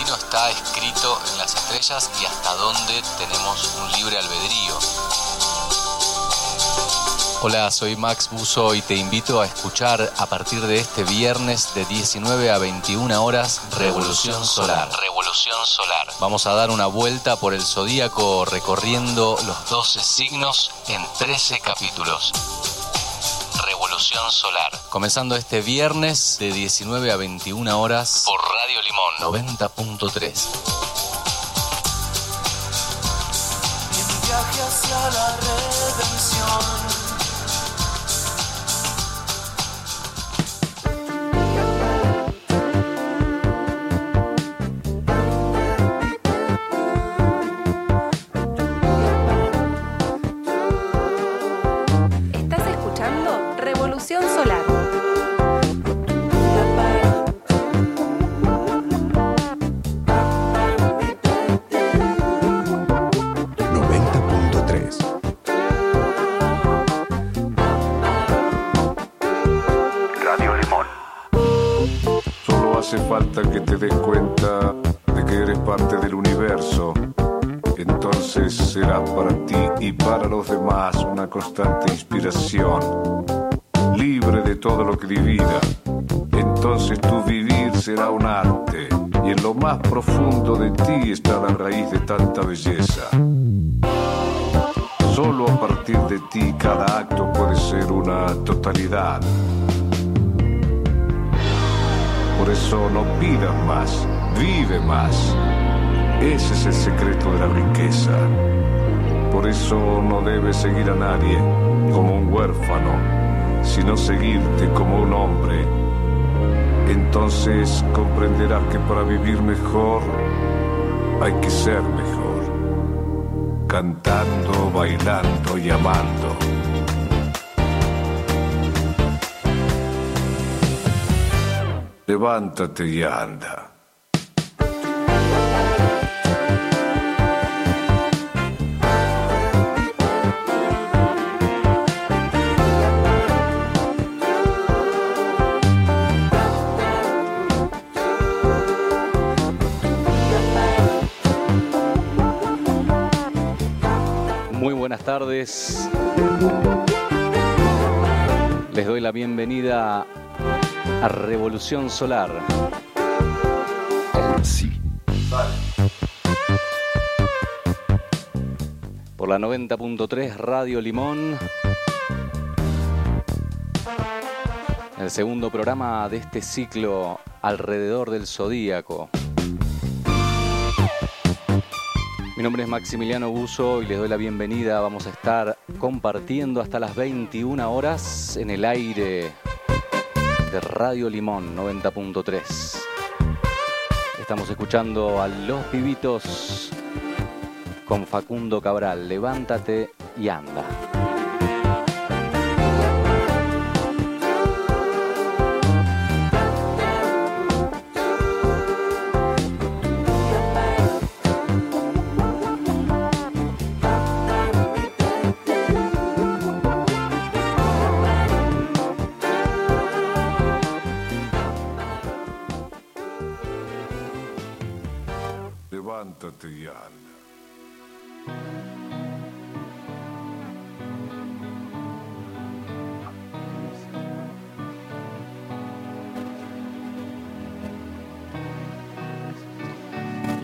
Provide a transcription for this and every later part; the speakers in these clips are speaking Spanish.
destino está escrito en las estrellas y hasta dónde tenemos un libre albedrío. Hola, soy Max Buzo y te invito a escuchar a partir de este viernes de 19 a 21 horas Revolución Solar. Revolución Solar. Vamos a dar una vuelta por el zodíaco recorriendo los 12 signos en 13 capítulos. Revolución Solar. Comenzando este viernes de 19 a 21 horas por Radio Limón 90.3. viaje hacia la redención. Constante inspiración. Libre de todo lo que divida. Entonces tu vivir será un arte. Y en lo más profundo de ti está la raíz de tanta belleza. Solo a partir de ti cada acto puede ser una totalidad. Por eso no pidas más, vive más. Ese es el secreto de la riqueza. Por eso no debes seguir a nadie como un huérfano, sino seguirte como un hombre. Entonces comprenderás que para vivir mejor hay que ser mejor. Cantando, bailando y amando. Levántate y anda. Les doy la bienvenida a Revolución Solar. Sí. Por la 90.3 Radio Limón. El segundo programa de este ciclo alrededor del zodíaco. Mi nombre es Maximiliano Buzo y les doy la bienvenida. Vamos a estar compartiendo hasta las 21 horas en el aire de Radio Limón 90.3. Estamos escuchando a Los Pibitos con Facundo Cabral. Levántate y anda.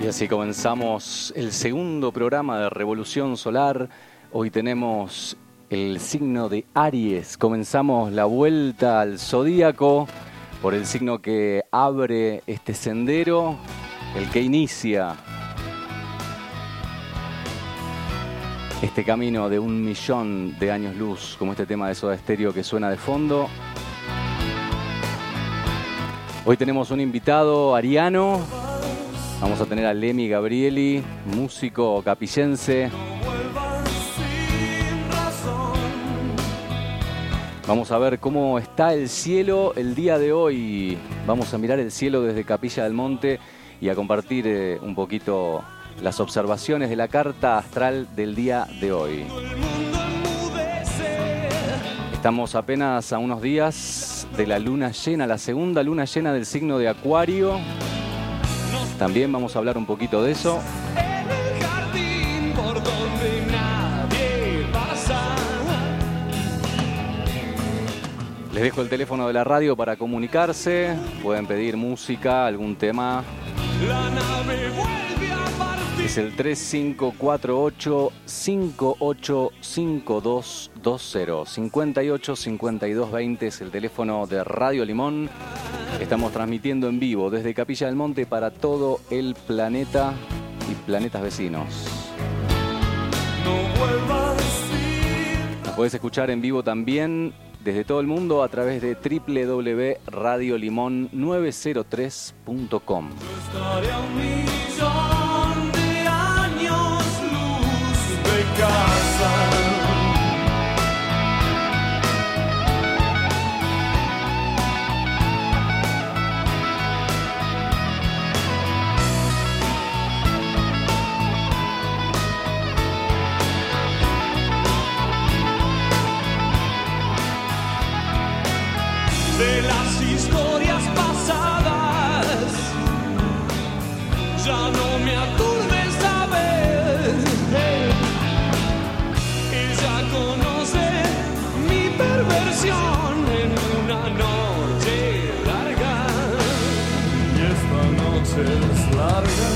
Y así comenzamos el segundo programa de Revolución Solar. Hoy tenemos el signo de Aries. Comenzamos la vuelta al zodíaco por el signo que abre este sendero, el que inicia este camino de un millón de años luz, como este tema de Soda Stereo que suena de fondo. Hoy tenemos un invitado ariano. Vamos a tener a Lemi Gabrieli, músico capillense. Vamos a ver cómo está el cielo el día de hoy. Vamos a mirar el cielo desde Capilla del Monte y a compartir eh, un poquito las observaciones de la carta astral del día de hoy. Estamos apenas a unos días de la luna llena, la segunda luna llena del signo de Acuario. También vamos a hablar un poquito de eso. En el jardín por donde nadie pasa. Les dejo el teléfono de la radio para comunicarse. Pueden pedir música, algún tema. La nave. Es el 3548 585220 58 52 20 es el teléfono de Radio Limón. Estamos transmitiendo en vivo desde Capilla del Monte para todo el planeta y planetas vecinos. No vuelvas sin Nos puedes escuchar en vivo también desde todo el mundo a través de www.radiolimon903.com. luz es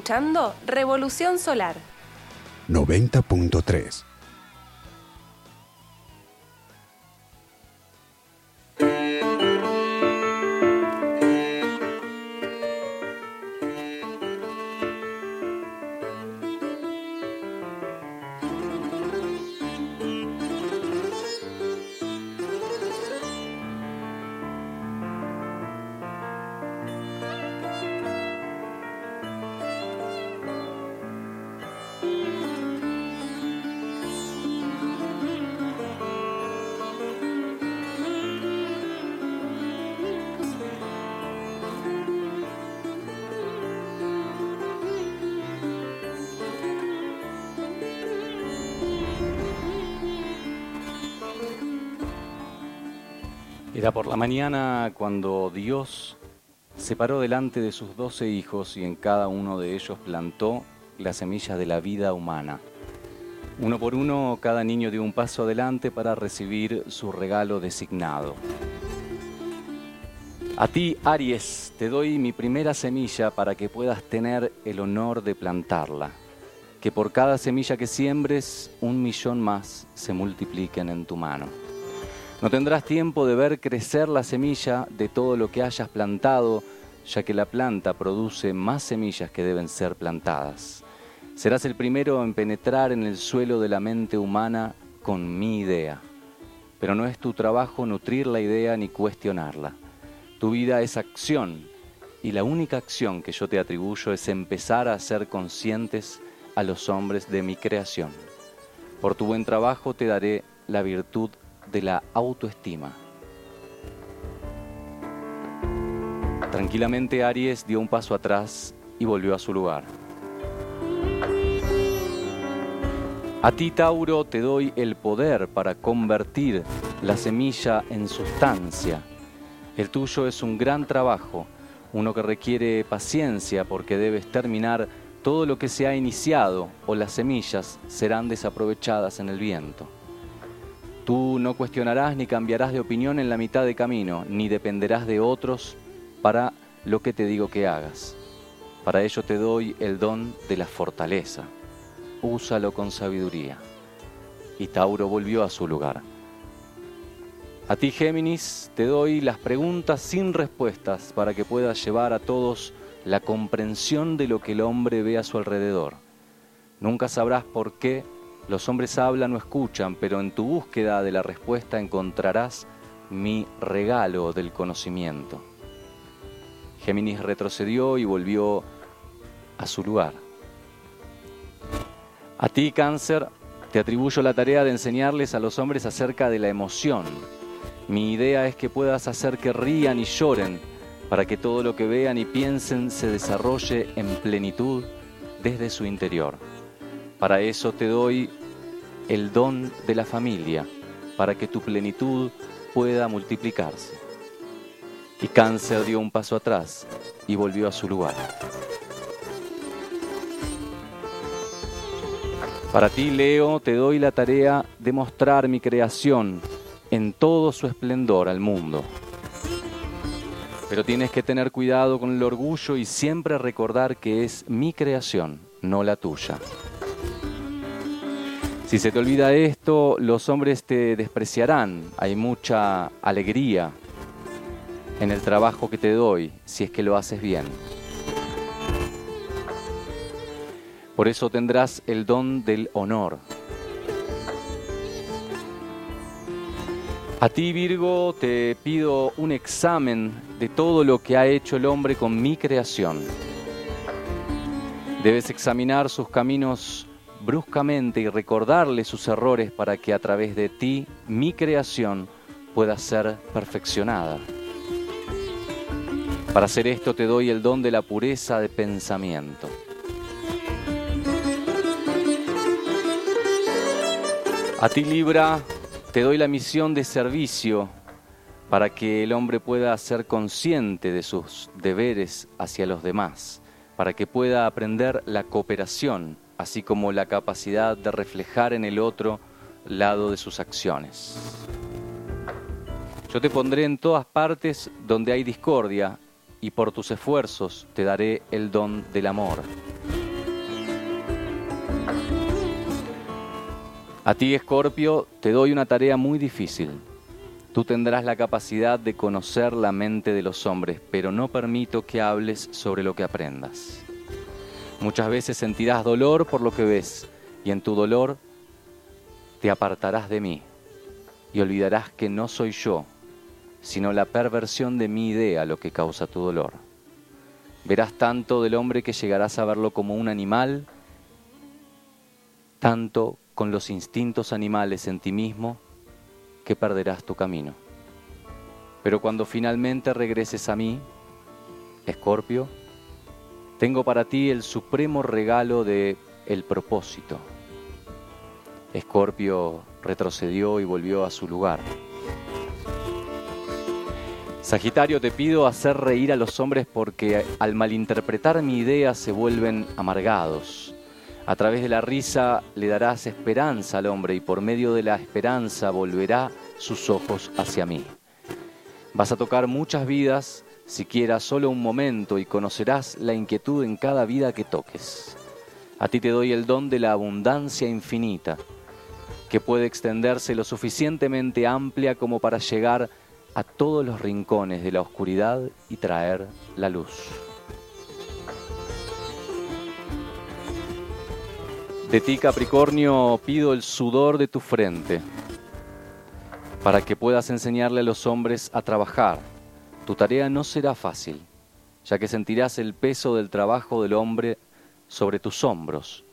escuchando Revolución Solar. 90.3. por la mañana cuando Dios se paró delante de sus doce hijos y en cada uno de ellos plantó la semilla de la vida humana. Uno por uno, cada niño dio un paso adelante para recibir su regalo designado. A ti, Aries, te doy mi primera semilla para que puedas tener el honor de plantarla. Que por cada semilla que siembres, un millón más se multipliquen en tu mano. No tendrás tiempo de ver crecer la semilla de todo lo que hayas plantado, ya que la planta produce más semillas que deben ser plantadas. Serás el primero en penetrar en el suelo de la mente humana con mi idea. Pero no es tu trabajo nutrir la idea ni cuestionarla. Tu vida es acción y la única acción que yo te atribuyo es empezar a ser conscientes a los hombres de mi creación. Por tu buen trabajo te daré la virtud de la autoestima. Tranquilamente Aries dio un paso atrás y volvió a su lugar. A ti, Tauro, te doy el poder para convertir la semilla en sustancia. El tuyo es un gran trabajo, uno que requiere paciencia porque debes terminar todo lo que se ha iniciado o las semillas serán desaprovechadas en el viento. Tú no cuestionarás ni cambiarás de opinión en la mitad de camino, ni dependerás de otros para lo que te digo que hagas. Para ello te doy el don de la fortaleza. Úsalo con sabiduría. Y Tauro volvió a su lugar. A ti, Géminis, te doy las preguntas sin respuestas para que puedas llevar a todos la comprensión de lo que el hombre ve a su alrededor. Nunca sabrás por qué los hombres hablan o escuchan, pero en tu búsqueda de la respuesta encontrarás mi regalo del conocimiento. Géminis retrocedió y volvió a su lugar. A ti, cáncer, te atribuyo la tarea de enseñarles a los hombres acerca de la emoción. Mi idea es que puedas hacer que rían y lloren para que todo lo que vean y piensen se desarrolle en plenitud desde su interior. Para eso te doy el don de la familia, para que tu plenitud pueda multiplicarse. Y Cáncer dio un paso atrás y volvió a su lugar. Para ti, Leo, te doy la tarea de mostrar mi creación en todo su esplendor al mundo. Pero tienes que tener cuidado con el orgullo y siempre recordar que es mi creación, no la tuya. Si se te olvida esto, los hombres te despreciarán. Hay mucha alegría en el trabajo que te doy si es que lo haces bien. Por eso tendrás el don del honor. A ti, Virgo, te pido un examen de todo lo que ha hecho el hombre con mi creación. Debes examinar sus caminos bruscamente y recordarle sus errores para que a través de ti mi creación pueda ser perfeccionada. Para hacer esto te doy el don de la pureza de pensamiento. A ti Libra te doy la misión de servicio para que el hombre pueda ser consciente de sus deberes hacia los demás, para que pueda aprender la cooperación así como la capacidad de reflejar en el otro lado de sus acciones. Yo te pondré en todas partes donde hay discordia y por tus esfuerzos te daré el don del amor. A ti, Escorpio, te doy una tarea muy difícil. Tú tendrás la capacidad de conocer la mente de los hombres, pero no permito que hables sobre lo que aprendas. Muchas veces sentirás dolor por lo que ves y en tu dolor te apartarás de mí y olvidarás que no soy yo, sino la perversión de mi idea lo que causa tu dolor. Verás tanto del hombre que llegarás a verlo como un animal, tanto con los instintos animales en ti mismo, que perderás tu camino. Pero cuando finalmente regreses a mí, Escorpio, tengo para ti el supremo regalo de el propósito. Escorpio retrocedió y volvió a su lugar. Sagitario, te pido hacer reír a los hombres porque al malinterpretar mi idea se vuelven amargados. A través de la risa le darás esperanza al hombre y por medio de la esperanza volverá sus ojos hacia mí. Vas a tocar muchas vidas siquiera solo un momento y conocerás la inquietud en cada vida que toques. A ti te doy el don de la abundancia infinita. que puede extenderse lo suficientemente amplia como para llegar a todos los rincones de la oscuridad y traer la luz. De ti, Capricornio, pido el sudor de tu frente para que puedas enseñarle a los hombres a trabajar. Tu tarea no será fácil, ya que sentirás el peso del trabajo del hombre sobre tus hombros,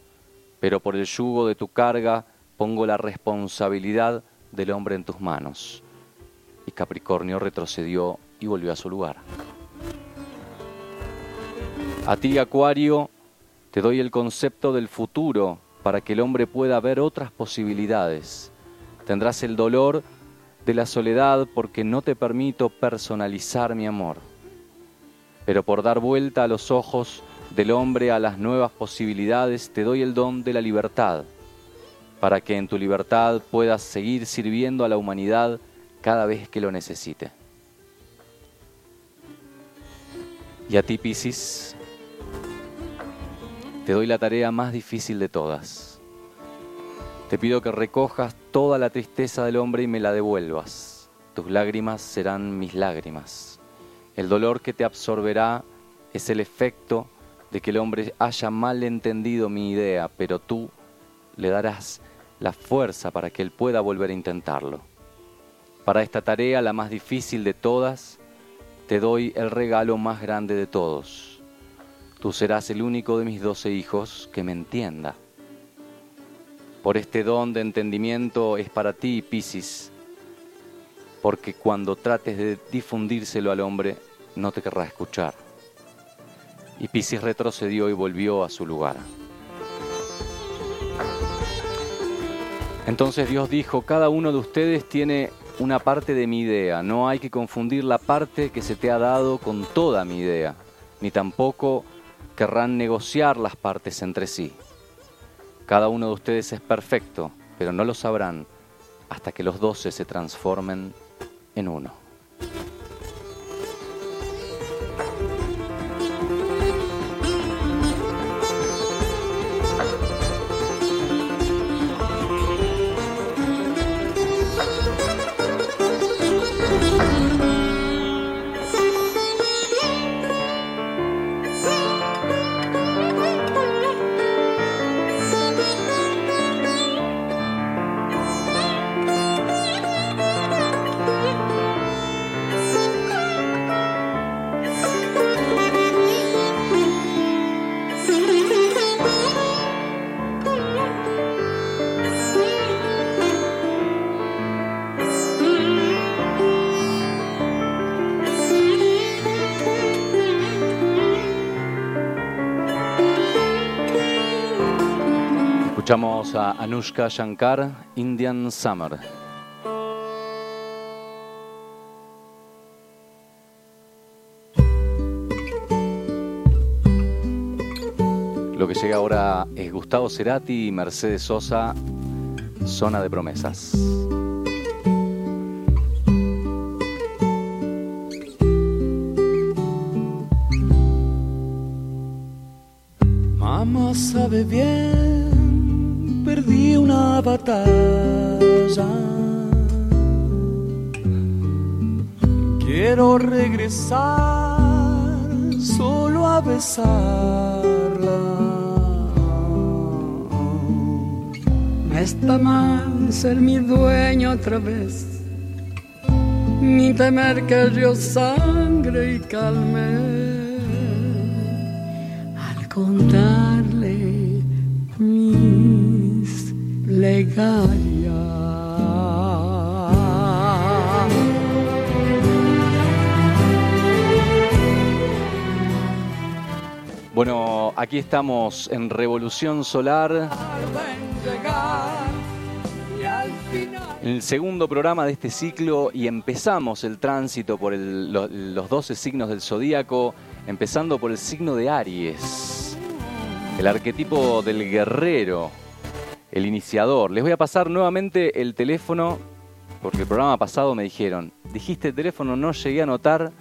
pero por el yugo de tu carga pongo la responsabilidad del hombre en tus manos. Y Capricornio retrocedió y volvió a su lugar. A ti, Acuario, te doy el concepto del futuro para que el hombre pueda ver otras posibilidades. Tendrás el dolor de la soledad porque no te permito personalizar mi amor. Pero por dar vuelta a los ojos del hombre a las nuevas posibilidades, te doy el don de la libertad, para que en tu libertad puedas seguir sirviendo a la humanidad cada vez que lo necesite. Y a ti, Piscis, te doy la tarea más difícil de todas. Te pido que recojas toda la tristeza del hombre y me la devuelvas. Tus lágrimas serán mis lágrimas. El dolor que te absorberá es el efecto de que el hombre haya mal entendido mi idea, pero tú le darás la fuerza para que él pueda volver a intentarlo. Para esta tarea, la más difícil de todas, te doy el regalo más grande de todos. Tú serás el único de mis doce hijos que me entienda. Por este don de entendimiento es para ti, Piscis, porque cuando trates de difundírselo al hombre, no te querrá escuchar. Y Piscis retrocedió y volvió a su lugar. Entonces Dios dijo, cada uno de ustedes tiene una parte de mi idea, no hay que confundir la parte que se te ha dado con toda mi idea, ni tampoco querrán negociar las partes entre sí. Cada uno de ustedes es perfecto, pero no lo sabrán hasta que los doce se transformen en uno. Escuchamos a Anushka Shankar, Indian Summer. Lo que llega ahora es Gustavo Cerati y Mercedes Sosa, Zona de Promesas. Mamá sabe bien, batalla. Quiero regresar solo a besarla. No está mal ser mi dueño otra vez, ni temer que río sangre y calme al contarle Bueno, aquí estamos en Revolución Solar, en el segundo programa de este ciclo y empezamos el tránsito por los 12 signos del zodíaco, empezando por el signo de Aries, el arquetipo del guerrero, el iniciador. Les voy a pasar nuevamente el teléfono, porque el programa pasado me dijeron, dijiste el teléfono, no llegué a anotar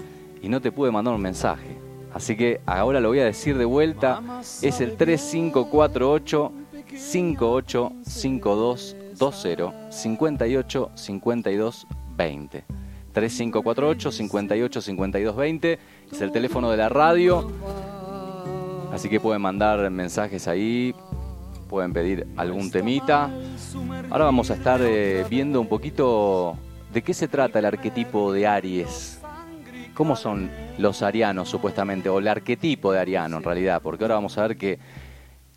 y no te pude mandar un mensaje. Así que ahora lo voy a decir de vuelta, es el 3548 5852 3520 58 52 20. 3548 58 52 20 es el teléfono de la radio. Así que pueden mandar mensajes ahí, pueden pedir algún temita. Ahora vamos a estar eh, viendo un poquito de qué se trata el arquetipo de Aries. ¿Cómo son los arianos supuestamente? O el arquetipo de ariano en realidad, porque ahora vamos a ver que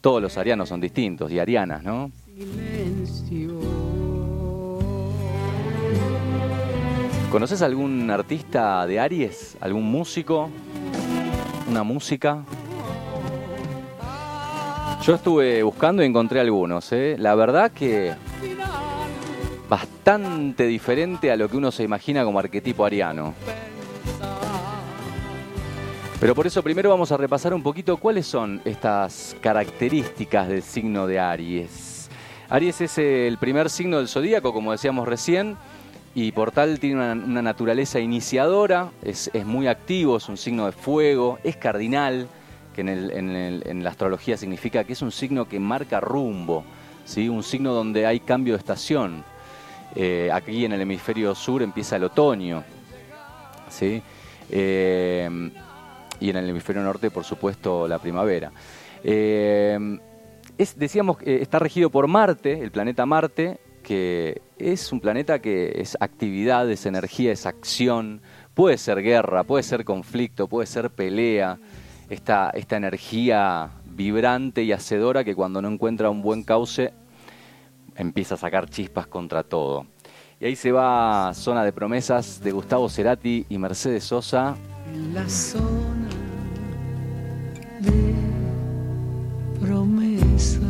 todos los arianos son distintos y arianas, ¿no? ¿Conoces algún artista de Aries? ¿Algún músico? ¿Una música? Yo estuve buscando y encontré algunos. ¿eh? La verdad que bastante diferente a lo que uno se imagina como arquetipo ariano. Pero por eso primero vamos a repasar un poquito cuáles son estas características del signo de Aries. Aries es el primer signo del zodíaco, como decíamos recién, y por tal tiene una, naturaleza iniciadora, es, muy activo, es un signo de fuego, es cardinal, en, la astrología significa que es un signo que marca rumbo, ¿sí? un signo donde hay cambio de estación. Eh, aquí en el hemisferio sur empieza el otoño. ¿sí? Eh, y en el hemisferio norte, por supuesto, la primavera. Eh, decíamos que está regido por Marte, el planeta Marte, que es un planeta que es actividad, es energía, es acción, puede ser guerra, puede ser conflicto, puede ser pelea, esta, esta energía vibrante y hacedora que cuando no encuentra un buen cauce empieza a sacar chispas contra todo. Y ahí se va Zona de Promesas de Gustavo Cerati y Mercedes Sosa. La zona de promesas.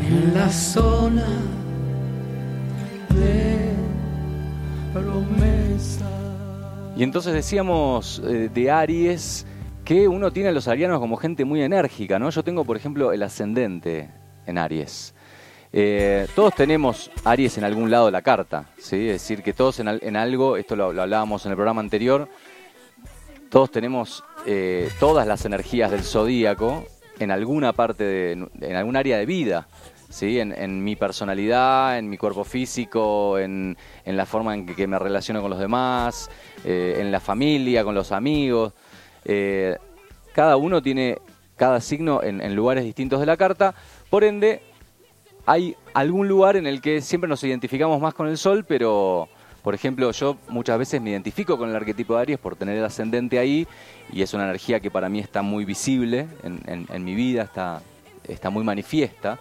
En la zona de promesas. Y entonces decíamos eh, de Aries que uno tiene a los arianos como gente muy enérgica, ¿no? Yo tengo, por ejemplo, el ascendente en Aries. Eh, todos tenemos Aries en algún lado de la carta, ¿sí? Es decir, que todos en, algo, esto lo, hablábamos en el programa anterior, todos tenemos eh, todas las energías del zodíaco en alguna parte, de, en algún área de vida. ¿Sí? En, mi personalidad, en mi cuerpo físico, en, la forma en que, me relaciono con los demás, eh, en la familia, con los amigos. Eh, cada uno tiene cada signo en, lugares distintos de la carta, por ende hay algún lugar en el que siempre nos identificamos más con el sol, pero por ejemplo yo muchas veces me identifico con el arquetipo de Aries por tener el ascendente ahí y es una energía que para mí está muy visible en, mi vida, está, está muy manifiesta.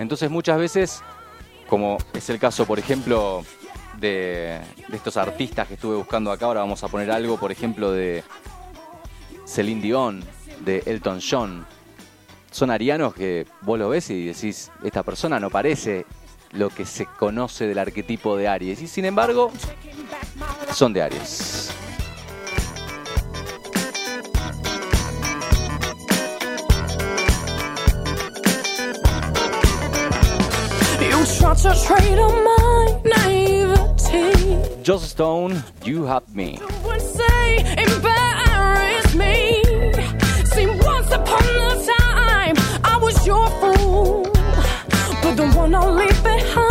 Entonces muchas veces, como es el caso por ejemplo de, estos artistas que estuve buscando acá, ahora vamos a poner algo por ejemplo de Celine Dion, de Elton John. Son arianos que vos lo ves y decís, esta persona no parece lo que se conoce del arquetipo de Aries. Y sin embargo, son de Aries. Just Stone, You Have Me. Don't say embarrass me. See, once upon a time, I was your fool. But the one I'll leave behind,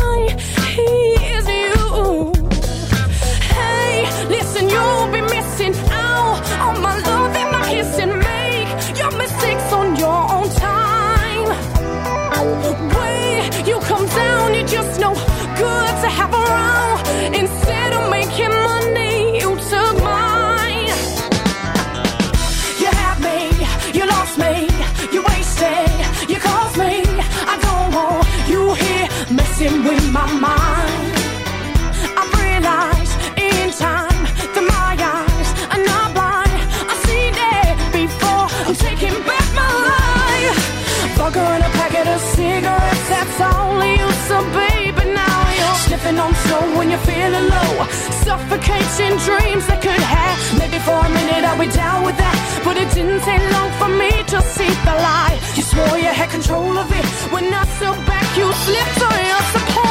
you're feeling low. Suffocating dreams that could have. Maybe for a minute I'll be down with that. But it didn't take long for me to see the light. You swore you had control of it. When I stood back, you slipped on your support.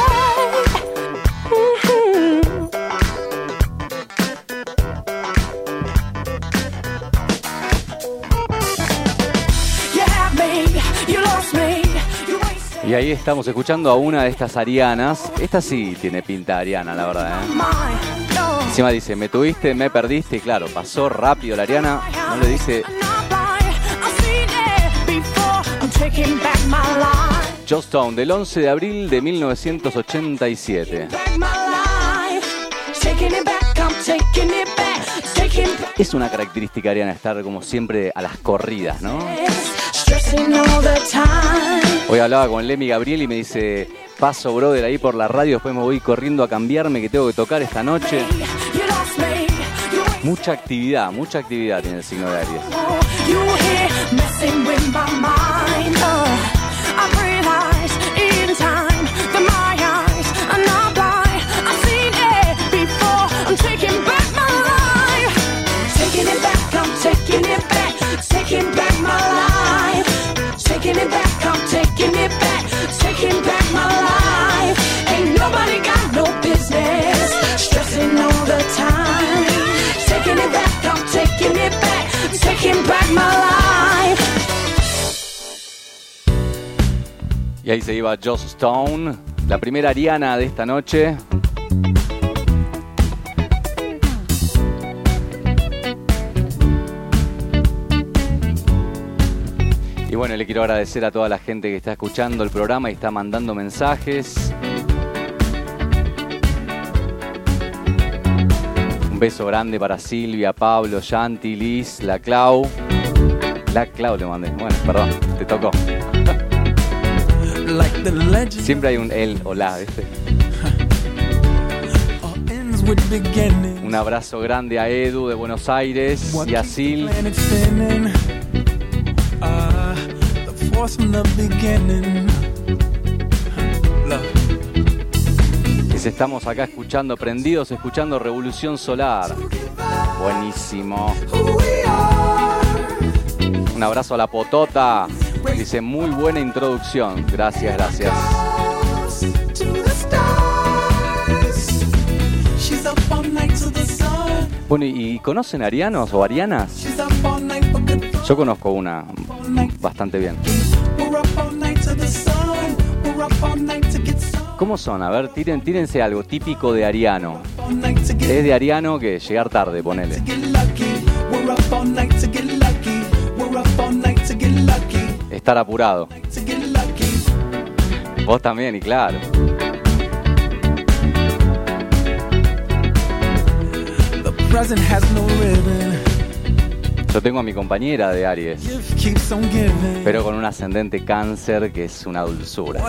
Y ahí estamos escuchando a una de estas arianas. Esta sí tiene pinta ariana, la verdad. ¿eh? Encima dice, me tuviste, me perdiste. Y claro, pasó rápido la ariana. No le dice... Joe Stone, del 11 de abril de 1987. Es una característica ariana estar como siempre a las corridas, ¿no? Hoy hablaba con Lemmy Gabriel y me dice, paso brother ahí por la radio, después me voy corriendo a cambiarme que tengo que tocar esta noche. Mucha actividad, mucha actividad tiene el signo de Aries. Y ahí se iba Joss Stone, la primera Ariana de esta noche. Y bueno, le quiero agradecer a toda la gente que está escuchando el programa y está mandando mensajes. Un beso grande para Silvia, Pablo, Yanti, Liz, la Clau. La Clau le mandé. Bueno, perdón, te tocó. Siempre hay un él o la, ¿viste? Un abrazo grande a Edu de Buenos Aires y a Sil. Dice, estamos acá escuchando, prendidos, escuchando Revolución Solar. Buenísimo. Un abrazo a la potota. Dice, muy buena introducción. Gracias, gracias. Bueno, ¿y conocen arianos o arianas? Yo conozco una bastante bien. ¿Cómo son? A ver, tíren, tírense algo típico de ariano. Es de ariano que llegar tarde, ponele. Estar apurado. Vos también, y claro. Yo tengo a mi compañera de Aries, pero con un ascendente cáncer que es una dulzura.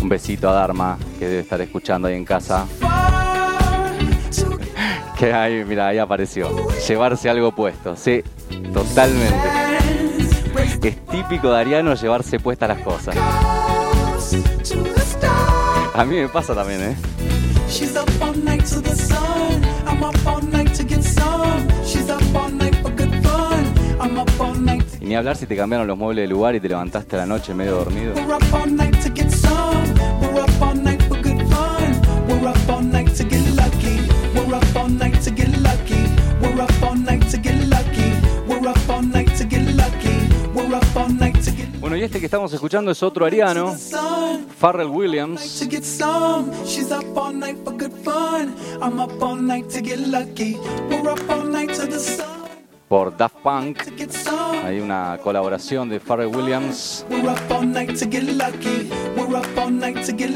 Un besito a Dharma, que debe estar escuchando ahí en casa. Que ahí, mira, ahí apareció. Llevarse algo puesto, sí, totalmente. Es típico de Ariano llevarse puestas las cosas. A mí me pasa también, ¿eh? Y ni hablar si te cambiaron los muebles de lugar y te levantaste a la noche medio dormido. Y este que estamos escuchando es otro ariano, Farrell Williams. Por Daft Punk. Hay una colaboración de Farrell Williams. We're up all night to get lucky. We're up all night to get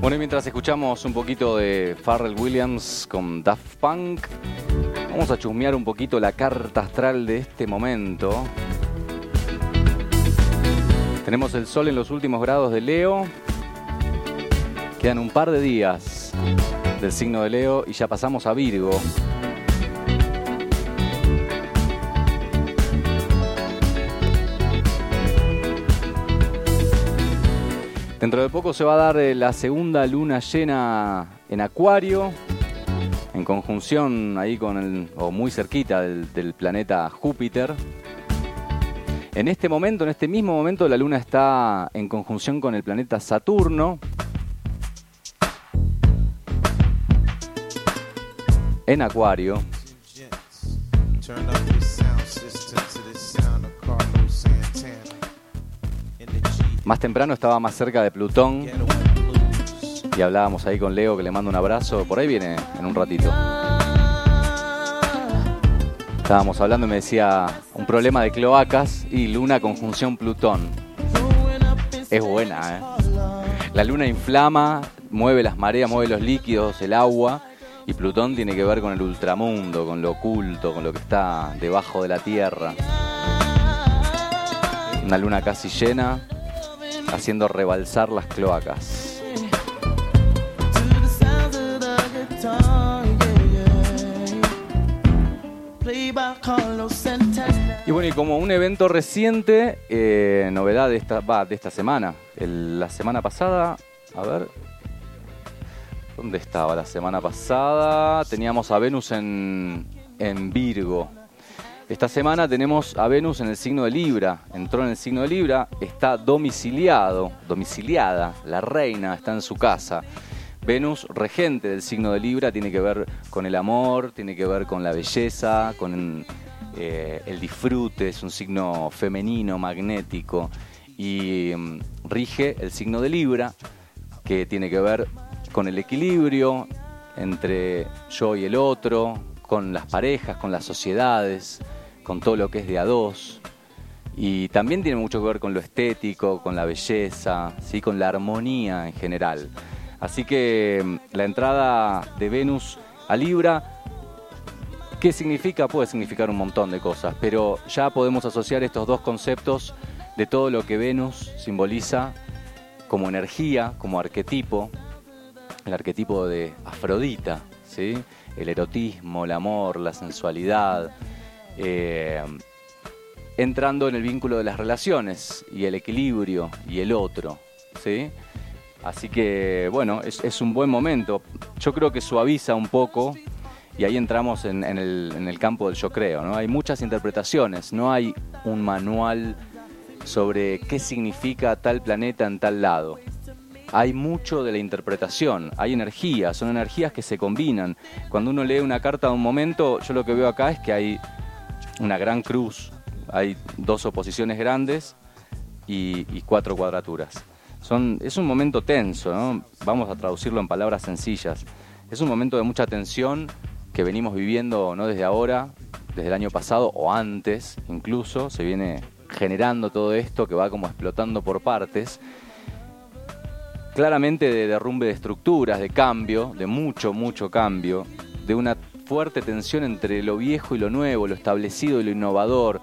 Bueno, y mientras escuchamos un poquito de Pharrell Williams con Daft Punk, vamos a chusmear un poquito la carta astral de este momento. Tenemos el sol en los últimos grados de Leo. Quedan un par de días del signo de Leo y ya pasamos a Virgo. Dentro de poco se va a dar eh, la segunda luna llena en Acuario, en conjunción ahí con el, o muy cerquita del, del planeta Júpiter. En este momento, en este mismo momento, la luna está en conjunción con el planeta Saturno. En Acuario. Más temprano estaba más cerca de Plutón y hablábamos ahí con Leo que le mando un abrazo. Por ahí viene en un ratito. Estábamos hablando y me decía un problema de cloacas y Luna conjunción Plutón. Es buena, ¿eh? La Luna inflama, mueve las mareas, mueve los líquidos, el agua. Y Plutón tiene que ver con el ultramundo, con lo oculto, con lo que está debajo de la Tierra. Una luna casi llena, haciendo rebalsar las cloacas. Y bueno, y como un evento reciente, eh, novedad de esta, va, de esta semana. la semana pasada, a ver, ¿dónde estaba la semana pasada? Teníamos a Venus en, en Virgo. Esta semana tenemos a Venus en el signo de Libra, entró en el signo de Libra, está domiciliado, domiciliada, la reina está en su casa. Venus, regente del signo de Libra, tiene que ver con el amor, tiene que ver con la belleza, con eh, el disfrute, es un signo femenino, magnético, y mm, rige el signo de Libra, que tiene que ver con el equilibrio entre yo y el otro, con las parejas, con las sociedades, con todo lo que es de a dos. Y también tiene mucho que ver con lo estético, con la belleza, ¿sí? con la armonía en general. Así que mm, la entrada de Venus a Libra, ¿qué significa? Puede significar un montón de cosas, pero ya podemos asociar estos dos conceptos de todo lo que Venus simboliza como energía, como arquetipo, el arquetipo de Afrodita, ¿sí? el erotismo, el amor, la sensualidad, eh, entrando en el vínculo de las relaciones y el equilibrio y el otro. ¿sí? Así que, bueno, es, un buen momento. Yo creo que suaviza un poco y ahí entramos en, el, campo del yo creo. ¿no? Hay muchas interpretaciones, no hay un manual sobre qué significa tal planeta en tal lado. Hay mucho de la interpretación, hay energías, son energías que se combinan. Cuando uno lee una carta de un momento, yo lo que veo acá es que hay una gran cruz, hay dos oposiciones grandes y, cuatro cuadraturas. Son, es un momento tenso, vamos a traducirlo en palabras sencillas. Es un momento de mucha tensión que venimos viviendo no desde ahora, desde el año pasado o antes incluso, se viene generando todo esto que va como explotando por partes. Claramente de derrumbe de estructuras, de cambio, de mucho, mucho cambio, de una fuerte tensión entre lo viejo y lo nuevo, lo establecido y lo innovador,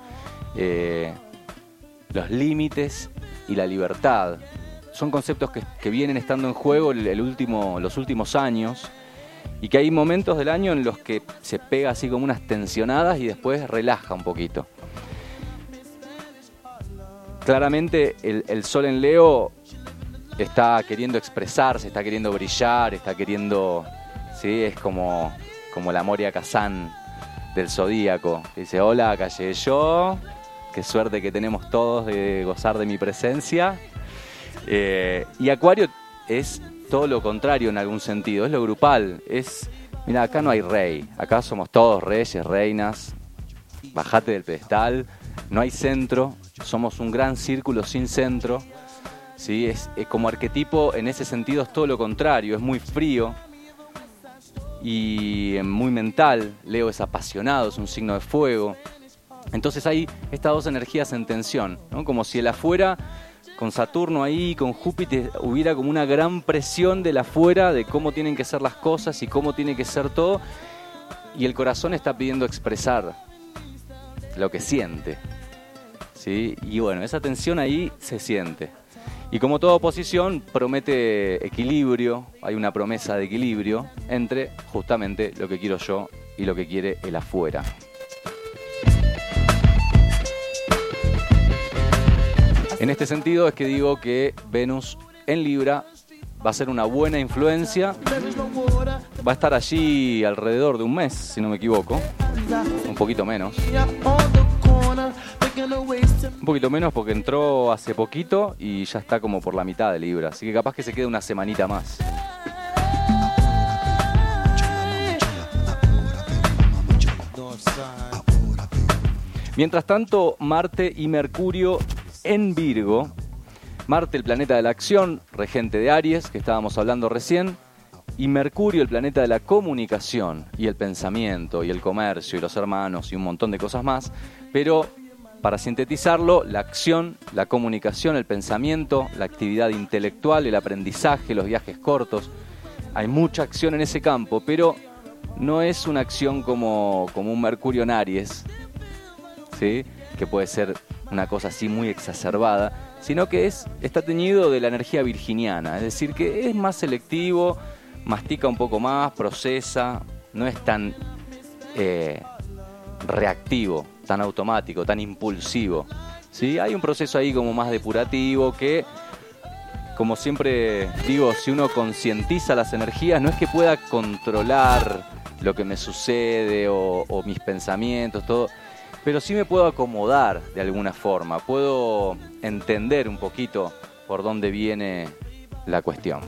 eh, los límites y la libertad. Son conceptos que, vienen estando en juego el, último, los últimos años y que hay momentos del año en los que se pega así como unas tensionadas y después relaja un poquito. Claramente el, sol en Leo está queriendo expresarse, está queriendo brillar, está queriendo, sí, es como, como la Moria Kazán del Zodíaco. Dice, hola, llegué yo, qué suerte que tenemos todos de gozar de mi presencia. Eh, y Acuario es todo lo contrario en algún sentido, es lo grupal, es, mira, acá no hay rey, acá somos todos reyes, reinas, bajate del pedestal, no hay centro, somos un gran círculo sin centro, ¿sí? es, como arquetipo en ese sentido es todo lo contrario, es muy frío y muy mental, Leo es apasionado, es un signo de fuego, entonces hay estas dos energías en tensión, ¿no? como si el afuera con Saturno ahí, con Júpiter, hubiera como una gran presión de la afuera de cómo tienen que ser las cosas y cómo tiene que ser todo. Y el corazón está pidiendo expresar lo que siente. ¿sí? Y bueno, esa tensión ahí se siente. Y como toda oposición, promete equilibrio, hay una promesa de equilibrio entre justamente lo que quiero yo y lo que quiere el afuera. En este sentido es que digo que Venus en Libra va a ser una buena influencia. Va a estar allí alrededor de un mes, si no me equivoco. Un poquito menos. Un poquito menos porque entró hace poquito y ya está como por la mitad de Libra. Así que capaz que se quede una semanita más. Mientras tanto, Marte y Mercurio en Virgo. Marte, el planeta de la acción, regente de Aries, que estábamos hablando recién, y Mercurio, el planeta de la comunicación y el pensamiento y el comercio y los hermanos y un montón de cosas más. Pero para sintetizarlo, la acción, la comunicación, el pensamiento, la actividad intelectual, el aprendizaje, los viajes cortos. Hay mucha acción en ese campo, pero no es una acción como, como un Mercurio en Aries, ¿sí? que puede ser una cosa así muy exacerbada, sino que es, está teñido de la energía virginiana, es decir, que es más selectivo, mastica un poco más, procesa, no es tan eh, reactivo, tan automático, tan impulsivo. ¿sí? Hay un proceso ahí como más depurativo que, como siempre digo, si uno concientiza las energías, no es que pueda controlar lo que me sucede o, o mis pensamientos, todo pero sí me puedo acomodar de alguna forma, puedo entender un poquito por dónde viene la cuestión.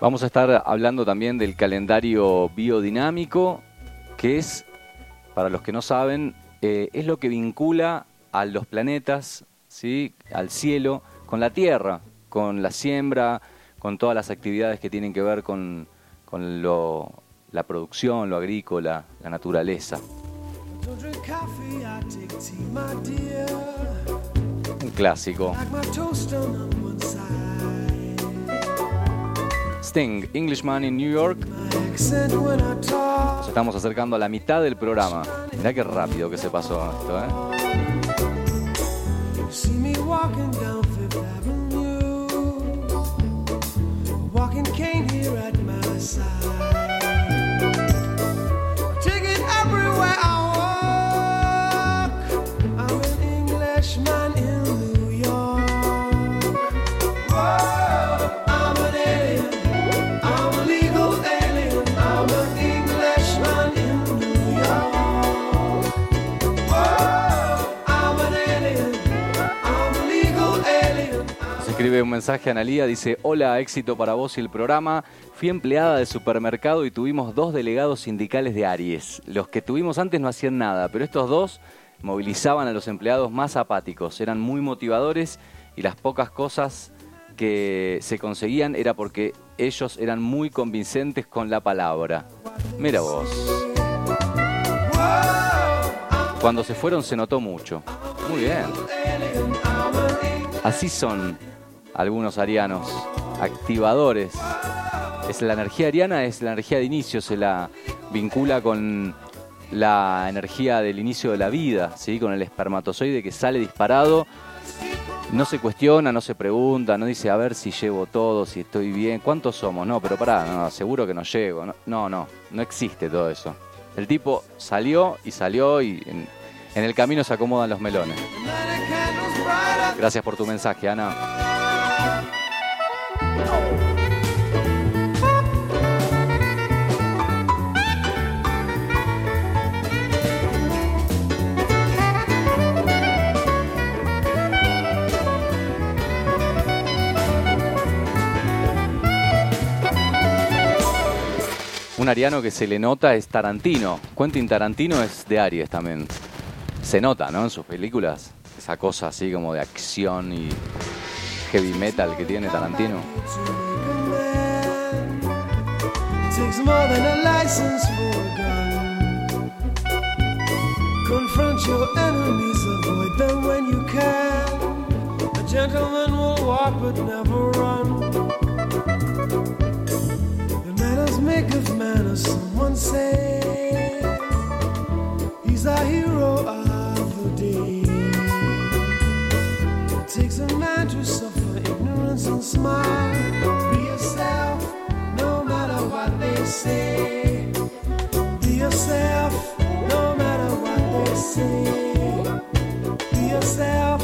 Vamos a estar hablando también del calendario biodinámico, que es, para los que no saben, eh, es lo que vincula a los planetas, ¿sí? al cielo, con la Tierra, con la siembra, con todas las actividades que tienen que ver con, la producción, lo agrícola, la naturaleza. Un clásico. Sting, Englishman in New York. Nos estamos acercando a la mitad del programa. Mirá qué rápido que se pasó esto, ¿eh? Un mensaje a Analía, dice, hola, éxito para vos y el programa. Fui empleada de supermercado y tuvimos dos delegados sindicales de Aries. Los que tuvimos antes no hacían nada, pero estos dos movilizaban a los empleados más apáticos, eran muy motivadores y las pocas cosas que se conseguían era porque ellos eran muy convincentes con la palabra. Mira vos. Cuando se fueron se notó mucho. Muy bien. Así son algunos arianos, activadores. Es la energía ariana, es la energía de inicio, se la vincula con la energía del inicio de la vida, ¿sí? con el espermatozoide que sale disparado. No se cuestiona, no se pregunta, no dice a ver si llevo todo, si estoy bien, cuántos somos, no, pero pará, seguro que no llego, no, no, no, no existe todo eso. El tipo salió y salió y en, en el camino se acomodan los melones. Gracias por tu mensaje, Ana. Un ariano que se le nota es Tarantino. Quentin Tarantino es de Aries también. Se nota, ¿no? En sus películas. Esa cosa así como de acción y heavy metal que tiene Tarantino. A license for a gun. Confront your enemies, avoid them when you can. A gentleman will walk but never run. maketh manners, someone say. He's a hero of the day. It takes a man to suffer ignorance and smile. Be yourself, no matter what they say. Be yourself, no matter what they say. Be yourself,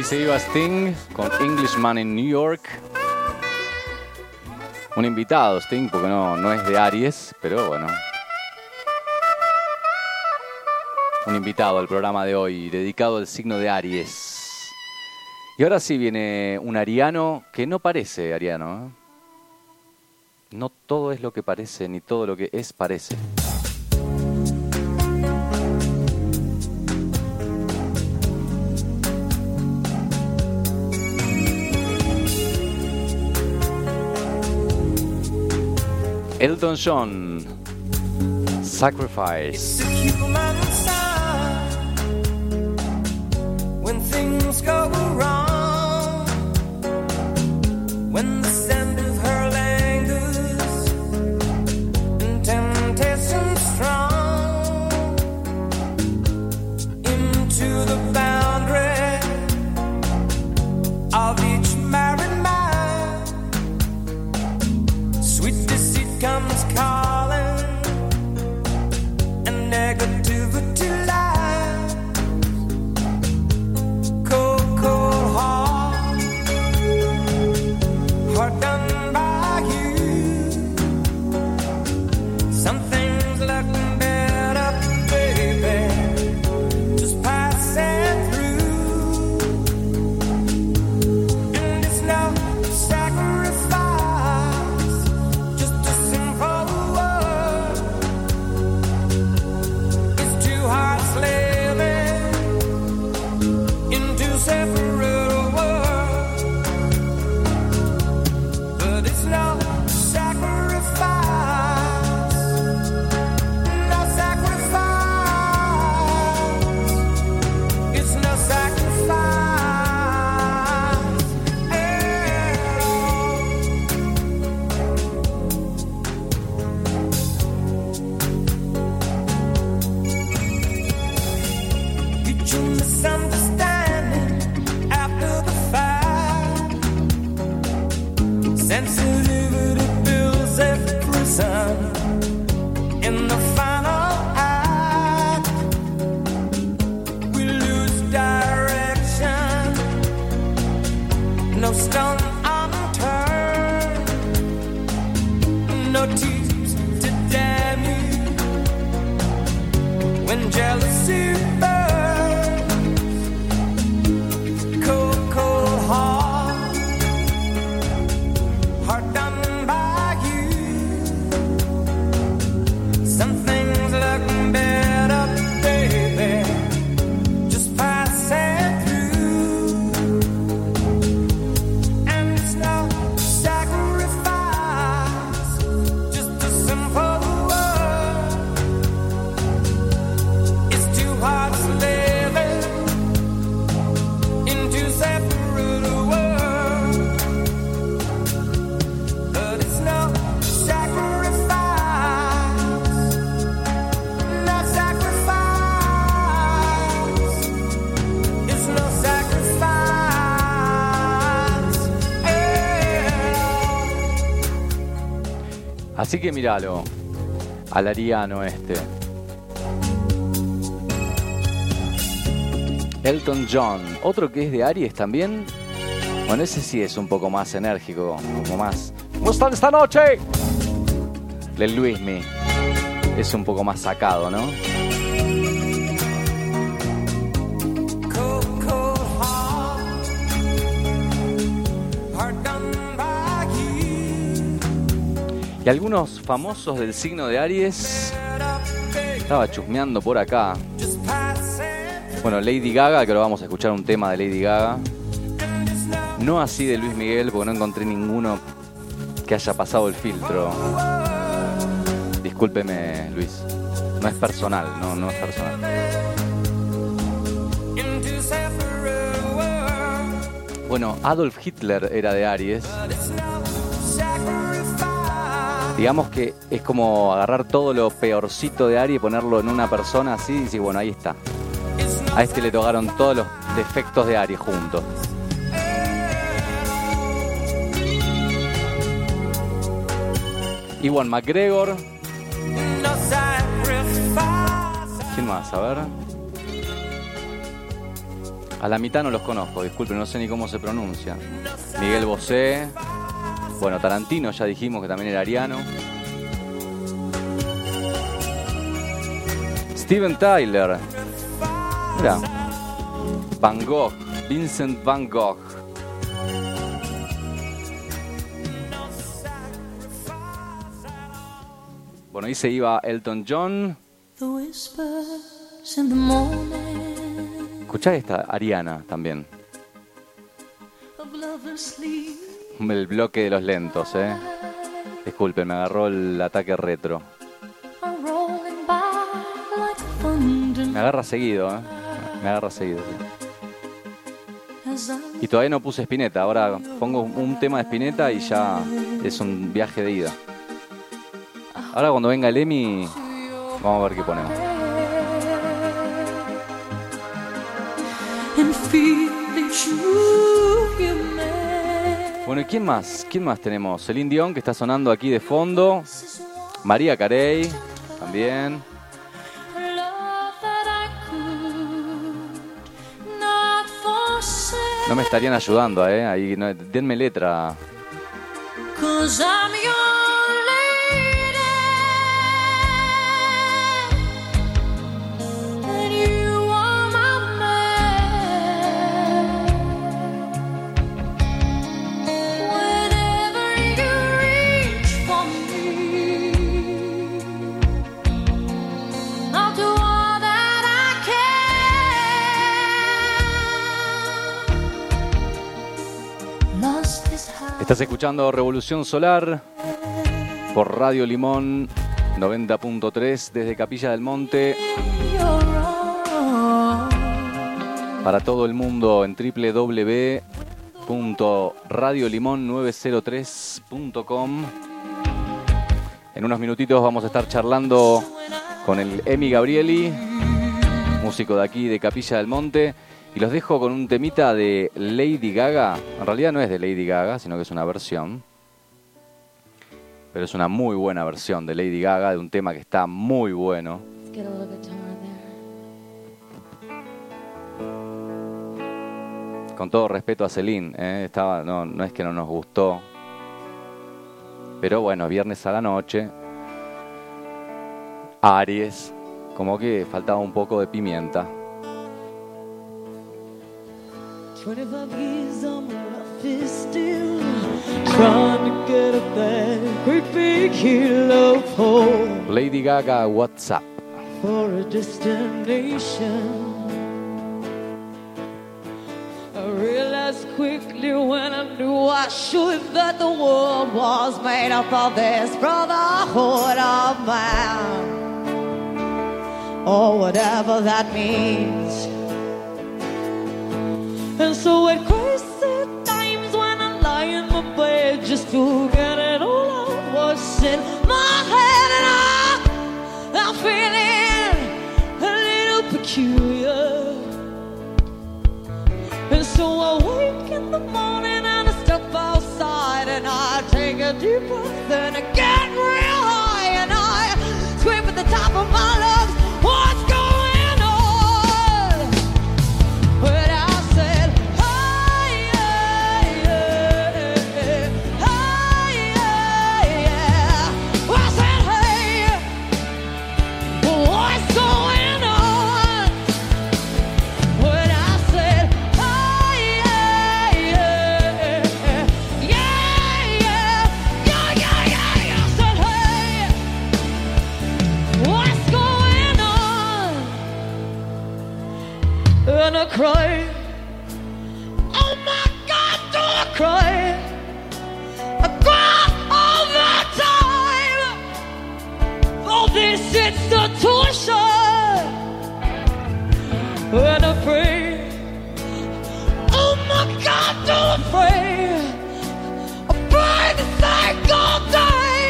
ahí se iba Sting con Englishman in New York. Un invitado, Sting, porque no, no es de Aries, pero bueno. Un invitado al programa de hoy, dedicado al signo de Aries. Y ahora sí viene un ariano que no parece ariano. ¿eh? No todo es lo que parece, ni todo lo que es parece. Elton John, Sacrifice. When things go wrong, Así que míralo, al ariano este. Elton John, otro que es de Aries también. Bueno, ese sí es un poco más enérgico, como más. ¿Cómo están esta noche? El Luismi. Es un poco más sacado, ¿no? Y algunos famosos del signo de Aries. Estaba chusmeando por acá. Bueno, Lady Gaga, que lo vamos a escuchar un tema de Lady Gaga. No así de Luis Miguel, porque no encontré ninguno que haya pasado el filtro. Discúlpeme, Luis. No es personal, no, no es personal. Bueno, Adolf Hitler era de Aries. Digamos que es como agarrar todo lo peorcito de Aries y ponerlo en una persona así y decir, bueno, ahí está. A este le tocaron todos los defectos de Aries juntos. Iwan McGregor. ¿Quién más? A ver. A la mitad no los conozco, disculpen, no sé ni cómo se pronuncia. Miguel Bosé. Bueno, Tarantino ya dijimos que también era ariano. Steven Tyler. Mira. Van Gogh. Vincent Van Gogh. Bueno, ahí se iba Elton John. Escuchá esta, Ariana también. El bloque de los lentos, eh. Disculpen, me agarró el ataque retro. Me agarra seguido, eh. Me agarra seguido. Y todavía no puse Spinetta, ahora pongo un tema de Spinetta y ya es un viaje de ida. Ahora cuando venga el Emi, vamos a ver qué ponemos. Bueno, ¿y quién más? ¿Quién más tenemos? El Dion, que está sonando aquí de fondo. María Carey, también. No me estarían ayudando, ¿eh? Ahí, no, denme letra. Estás escuchando Revolución Solar por Radio Limón 90.3 desde Capilla del Monte. Para todo el mundo en www.radiolimon903.com. En unos minutitos vamos a estar charlando con el Emi Gabrieli, músico de aquí de Capilla del Monte. Y los dejo con un temita de Lady Gaga. En realidad no es de Lady Gaga, sino que es una versión. pero es una muy buena versión de Lady Gaga de un tema que está muy bueno. Con todo respeto a Celine, ¿eh? Estaba, no, no es que no nos gustó, pero bueno, viernes a la noche, Aries, como que faltaba un poco de pimienta. 25 years on is still trying to get up that great big hill of hope Lady Gaga, WhatsApp. for a destination. I realized quickly when I knew I should that the world was made up of this brotherhood of man, or whatever that means. And so at crazy times when I lie in my bed just to get it all out what's in my head and I, I'm feeling a little peculiar. And so I wake in the morning and I step outside and I take a deep breath and I get real high and I scream at the top of my lungs, torture and afraid. Oh my God, I'm afraid. Afraid to say all day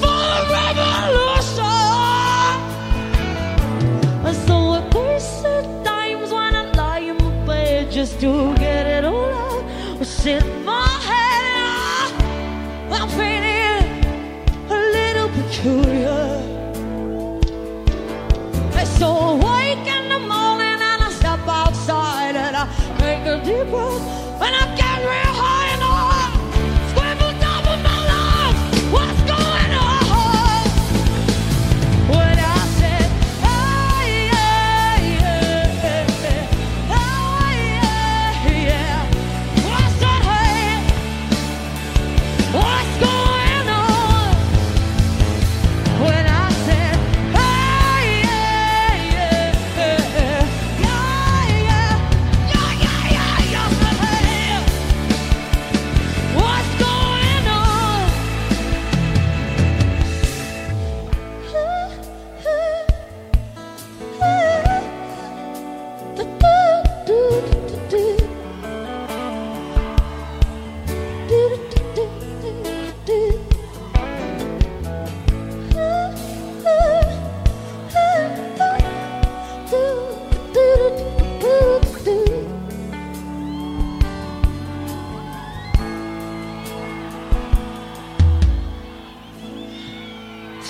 for a revolution. And so I push at times when I lie in my bed just to get it all out. Deep breath and I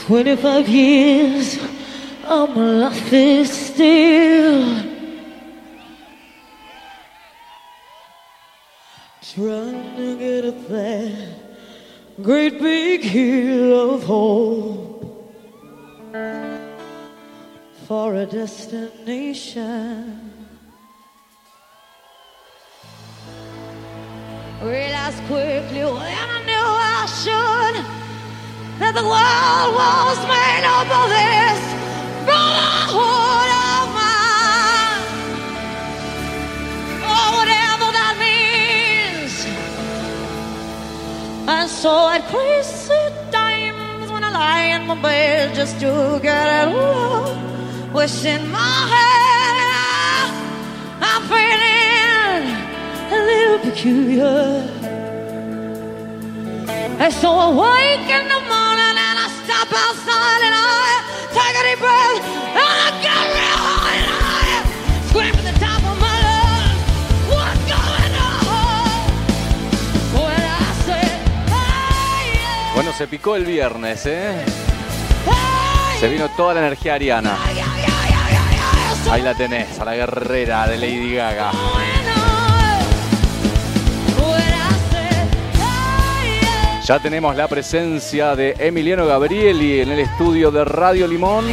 25 years of my life is still trying to get up that Great big hill of hope for a destination. Realized quickly when I knew I should that the world was made up of this brotherhood of man. Or oh, whatever that means. And so at crazy times when I lie in my bed just to get it all wishing my head, I'm feeling a little peculiar. And so I wake in the morning se picó el viernes, ¿eh? Se vino toda la energía ariana. Ahí la tenés, a la guerrera de Lady Gaga. Ya tenemos la presencia de Emiliano Gabrieli en el estudio de Radio Limón.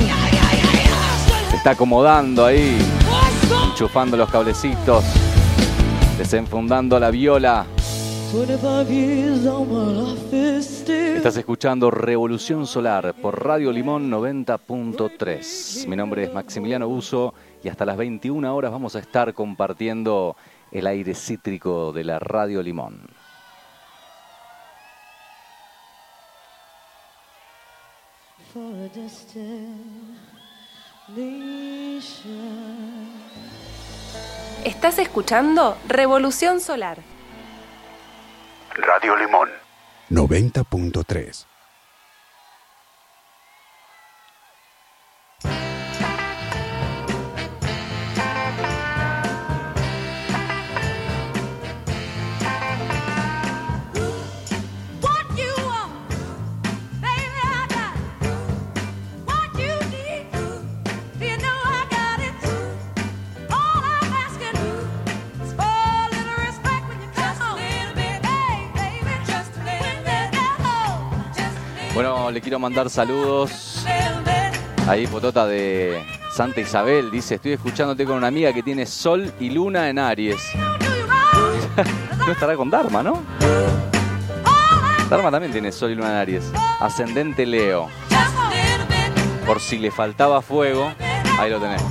Se está acomodando ahí, enchufando los cablecitos, desenfundando la viola. Estás escuchando Revolución Solar por Radio Limón 90.3. Mi nombre es Maximiliano Uso y hasta las 21 horas vamos a estar compartiendo el aire cítrico de la Radio Limón. Estás escuchando Revolución Solar. Radio Limón. 90.3. le quiero mandar saludos. Ahí, Potota de Santa Isabel dice: Estoy escuchándote con una amiga que tiene Sol y Luna en Aries. No estará con Dharma, ¿no? Dharma también tiene Sol y Luna en Aries. Ascendente Leo. Por si le faltaba fuego, ahí lo tenés.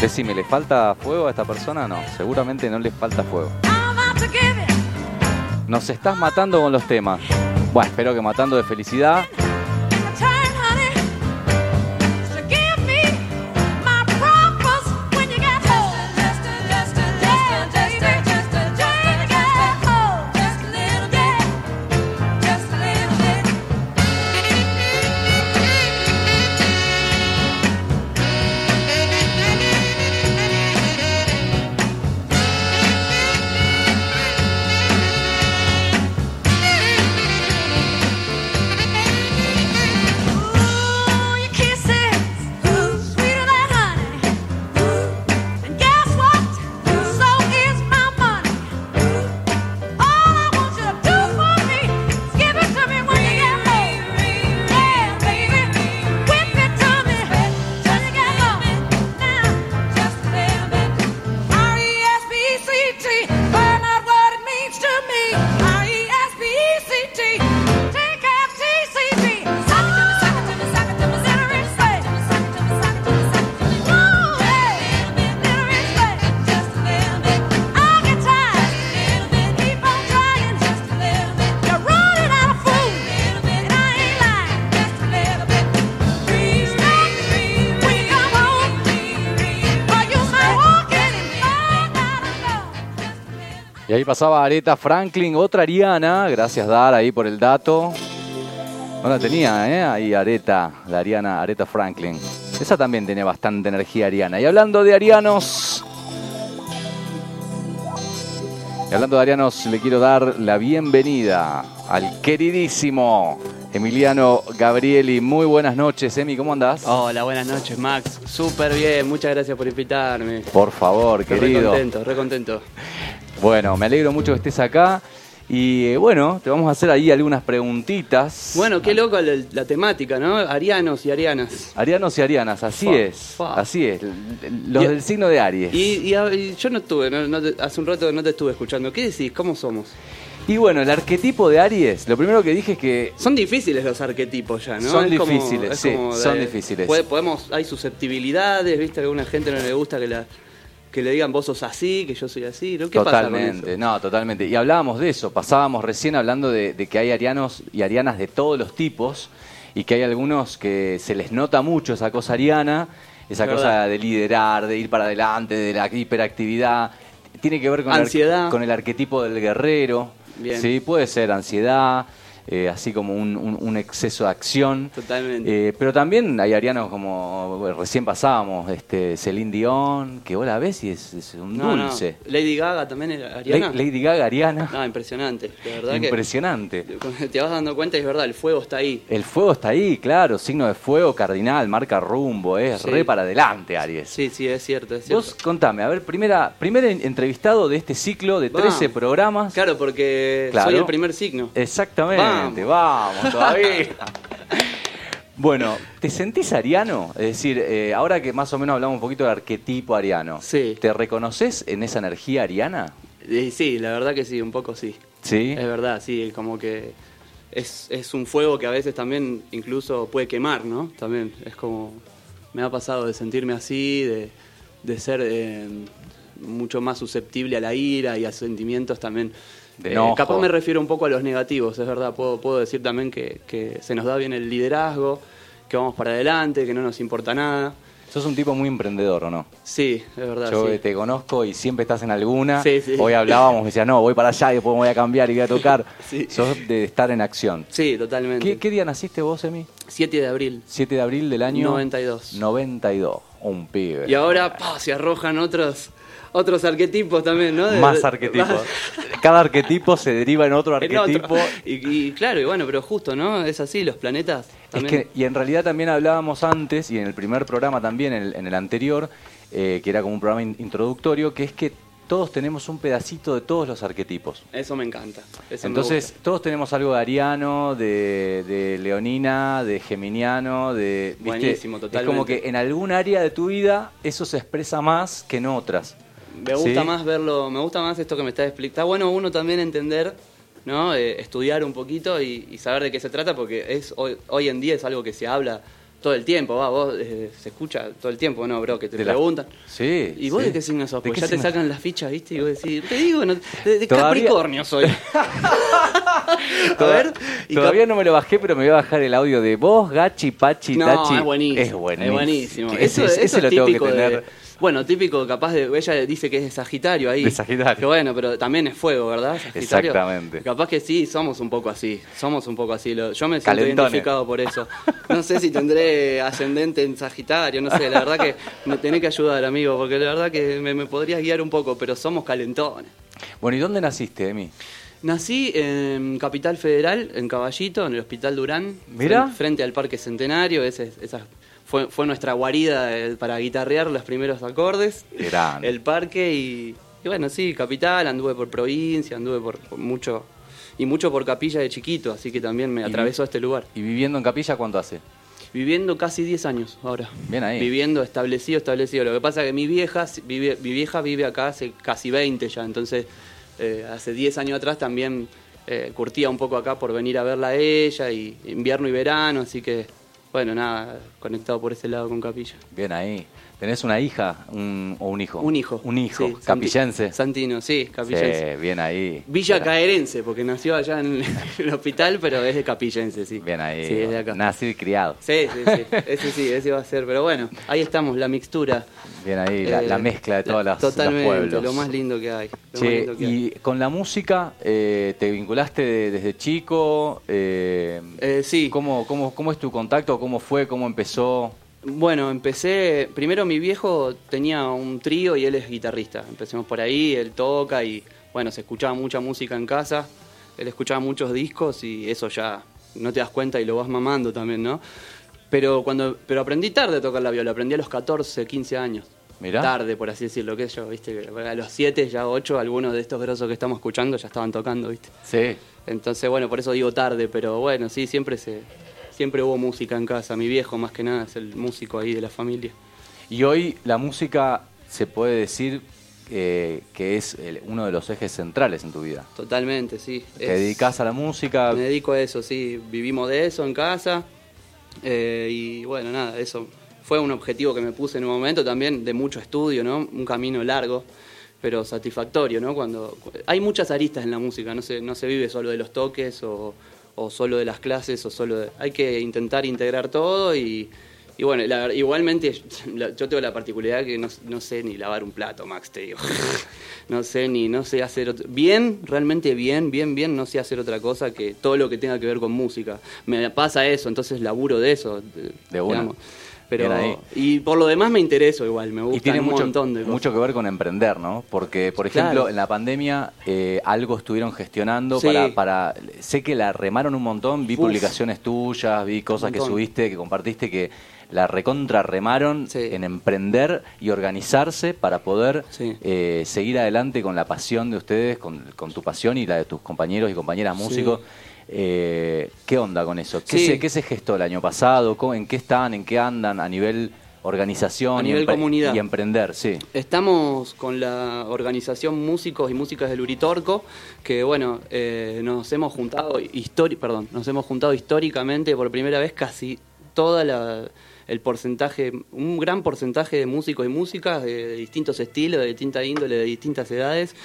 Decime, ¿le falta fuego a esta persona? No, seguramente no le falta fuego. Nos estás matando con los temas. Bueno, espero que matando de felicidad. Y ahí pasaba Aretha Franklin, otra Ariana. Gracias, Dar, ahí por el dato. No la tenía, ¿eh? Ahí Areta, la Ariana, Aretha Franklin. Esa también tiene bastante energía ariana. Y hablando de arianos. Y hablando de arianos, le quiero dar la bienvenida al queridísimo Emiliano Gabrieli. Muy buenas noches, Emi, ¿cómo andás? Hola, buenas noches, Max. Súper bien, muchas gracias por invitarme. Por favor, querido. Re contento, re contento. Bueno, me alegro mucho que estés acá. Y eh, bueno, te vamos a hacer ahí algunas preguntitas. Bueno, qué loco la, la temática, ¿no? Arianos y arianas. Arianos y arianas, así Fa, es. fa. Así es. Los Y- del signo de Aries. Y, y a- y yo no estuve, no- no te- hace un rato no te estuve escuchando. ¿Qué decís? ¿Cómo somos? Y bueno, el arquetipo de Aries, lo primero que dije es que Son difíciles los arquetipos ya, ¿no? Son Es difíciles, es sí, como son difíciles. puede- podemos, hay susceptibilidades, ¿viste? A alguna gente no le gusta que la que le digan vos sos así, que yo soy así, ¿no? ¿Qué pasa con totalmente, eso? no, totalmente. Y hablábamos de eso, pasábamos recién hablando de, de que hay arianos y arianas de todos los tipos y que hay algunos que se les nota mucho esa cosa ariana, esa Es cosa de liderar, de ir para adelante, de la hiperactividad. Tiene que ver con, el Ansiedad. con el arquetipo del guerrero. Bien. Sí, puede ser ansiedad. Eh, así como un, un- un exceso de acción. Totalmente. Eh, pero también hay arianos como bueno, recién pasábamos, este Celine Dion, que vos la ves y es, es un No, no. dulce. Lady Gaga también era Ariana. La- Lady Gaga, Ariana, No, impresionante. La verdad impresionante. que te vas dando cuenta y es verdad, el fuego está ahí. El fuego está ahí, claro, signo de fuego cardinal, marca rumbo, es Sí. re para adelante, Aries. Sí, sí, es cierto, es cierto. Vos contame, a ver, primera, primer en- entrevistado de este ciclo de 13 Vamos. programas. Claro, porque Claro. soy el primer signo. Exactamente, vamos, todavía. bueno, ¿te sentís ariano? Es decir, eh, ahora que más o menos hablamos un poquito del arquetipo ariano, Sí. ¿te reconoces en esa energía ariana? Eh, sí, la verdad que sí, un poco sí. Sí. Es verdad, sí, como que es, es un fuego que a veces también incluso puede quemar, ¿no? También es como, me ha pasado de sentirme así, de, de ser eh, mucho más susceptible a la ira y a sentimientos también. De capaz me refiero un poco a los negativos, es verdad, puedo, puedo decir también que, que se nos da bien el liderazgo, que vamos para adelante, que no nos importa nada. Sos un tipo muy emprendedor, ¿o no? Sí, es verdad. Yo sí. te conozco y siempre estás en alguna. Sí, sí. Hoy hablábamos, me decías, no, voy para allá y después me voy a cambiar y voy a tocar. Sí. Sos de estar en acción. Sí, totalmente. ¿Qué, qué día naciste vos, Emi? 7 de abril. 7 de abril del año 92. 92. Un pibe. Y ahora pa, se arrojan otros otros arquetipos también, ¿no? De- Más arquetipos. Cada arquetipo se deriva en otro en otro. arquetipo. Y, y claro, y bueno, pero justo, ¿no? Es así, los planetas. Es que, y en realidad también hablábamos antes, y en el primer programa también, en el, en el anterior, eh, que era como un programa in- introductorio, que es que todos tenemos un pedacito de todos los arquetipos. Eso me encanta. eso Entonces, todos tenemos algo de ariano, de, de leonina, de geminiano, de... ¿viste? Buenísimo, Es totalmente. como que en algún área de tu vida eso se expresa más que en otras. me gusta ¿sí? más verlo, me gusta más esto que me estás explicando. Está bueno uno también entender, ¿no? Eh, estudiar un poquito y, y saber de qué se trata, porque es hoy, hoy en día es algo que se habla todo el tiempo, va, vos eh, se escucha todo el tiempo, ¿no, bro? Que te De la- preguntan. Sí. ¿Y vos sí. de qué signo sos? ¿De Porque ya te sacan las fichas, ¿viste? Y vos decís, te digo, no, de, de Capricornio soy. A ver. y Todavía no me lo bajé, pero me voy a bajar el audio de vos, Gachi, Pachi, No, Tachi. es buenísimo. Es buenísimo. buenísimo. Ese, Eso, eso lo es tengo que típico de- tener. Bueno, típico capaz de... Ella dice que es de Sagitario ahí. De Sagitario. Que bueno, pero también es fuego, ¿verdad? Sagitario. Exactamente. Capaz que sí, somos un poco así. Somos un poco así. Yo me siento Calentones. identificado por eso. No sé si tendré ascendente en Sagitario, no sé. La verdad que me tenés que ayudar, amigo, porque la verdad que me, me podrías guiar un poco, pero somos calentones. Bueno, ¿y dónde naciste, Emi? Nací en Capital Federal, en Caballito, en el Hospital Durán, Mirá. fren- frente al Parque Centenario. Ese, esa fue, fue nuestra guarida eh, para guitarrear los primeros acordes. Grande. El parque y, y bueno, sí, Capital, anduve por provincia, anduve por, por mucho y mucho por Capilla de chiquito, así que también me atravesó este lugar. ¿Y viviendo en Capilla cuánto hace? Viviendo casi 10 años ahora. Bien ahí. Viviendo establecido, establecido. Lo que pasa es que mi vieja vive, mi vieja vive acá hace casi 20 ya, entonces eh, hace 10 años atrás también eh, curtía un poco acá por venir a verla a ella, y invierno y verano, así que bueno, nada, conectado por ese lado con Capilla. Bien ahí. ¿Tenés una hija un- o un hijo? Un hijo. Un hijo. sí, capillense. Santi- Santino, sí, capillense. Sí, bien ahí. Villa Caerense, porque nació allá en el hospital, pero es de capillense, sí. Bien ahí. Sí, es de acá. Nacido y criado. Sí, sí, sí. Ese sí, ese va a ser. Pero bueno, ahí estamos, la mixtura. Bien ahí, la, Eh, la mezcla de todas las Totalmente, los pueblos. lo más lindo que hay. lo más Che, lindo que hay. y con la música, eh, ¿te vinculaste de- desde chico? Eh, Eh, sí. ¿cómo, cómo, ¿Cómo es tu contacto? ¿Cómo fue? ¿Cómo empezó? Bueno, empecé. Primero, mi viejo tenía un trío y él es guitarrista. Empecemos por ahí, él toca y bueno, se escuchaba mucha música en casa. Él escuchaba muchos discos y eso ya no te das cuenta y lo vas mamando también, ¿no? Pero cuando pero aprendí tarde a tocar la viola, aprendí a los 14, 15 años. Mirá. Tarde, por así decirlo, que yo, viste, que a los 7, ya 8, algunos de estos grosos que estamos escuchando ya estaban tocando, viste. Sí. Entonces, bueno, por eso digo tarde, pero bueno, sí, siempre se siempre hubo música en casa. Mi viejo, más que nada, es el músico ahí de la familia. Y hoy la música se puede decir eh, que es el- uno de los ejes centrales en tu vida. Totalmente, sí. Te Es- dedicas a la música. Me dedico a eso, sí. Vivimos de eso en casa. eh, y bueno, nada, eso fue un objetivo que me puse en un momento también de mucho estudio, ¿no? Un camino largo, pero satisfactorio, ¿no? Cuando hay muchas aristas en la música, no se, no se vive solo de los toques o, o solo de las clases o solo de- hay que intentar integrar todo y, Y bueno, la igualmente la- yo tengo la particularidad que no, no sé ni lavar un plato, Max, te digo. No sé ni, no sé hacer otro- bien, realmente bien, bien, bien, no sé hacer otra cosa que todo lo que tenga que ver con música. Me pasa eso, entonces laburo de eso. De una. Pero, ahí. y por lo demás me intereso igual, me gusta Y tiene un mucho, montón de cosas. mucho que ver con emprender, ¿no? Porque, por ejemplo, Claro. en la pandemia eh, algo estuvieron gestionando Sí. para, para... Sé que la remaron un montón, vi Uf. publicaciones tuyas, vi cosas que subiste, que compartiste, que la recontra remaron Sí. en emprender y organizarse para poder Sí. eh, seguir adelante con la pasión de ustedes, con, con tu pasión y la de tus compañeros y compañeras músicos. Eh, ¿Qué onda con eso? ¿Qué, Sí. se, ¿Qué se gestó el año pasado? ¿Cómo- ¿En qué están? ¿En qué andan a nivel organización A y nivel empre- comunidad. y emprender? Sí. Estamos con la organización Músicos y Músicas del Uritorco, que bueno, eh, nos hemos juntado perdón, nos hemos juntado históricamente por primera vez casi toda la el porcentaje, un gran porcentaje de músicos y músicas de, de distintos estilos, de distinta índole, de distintas edades.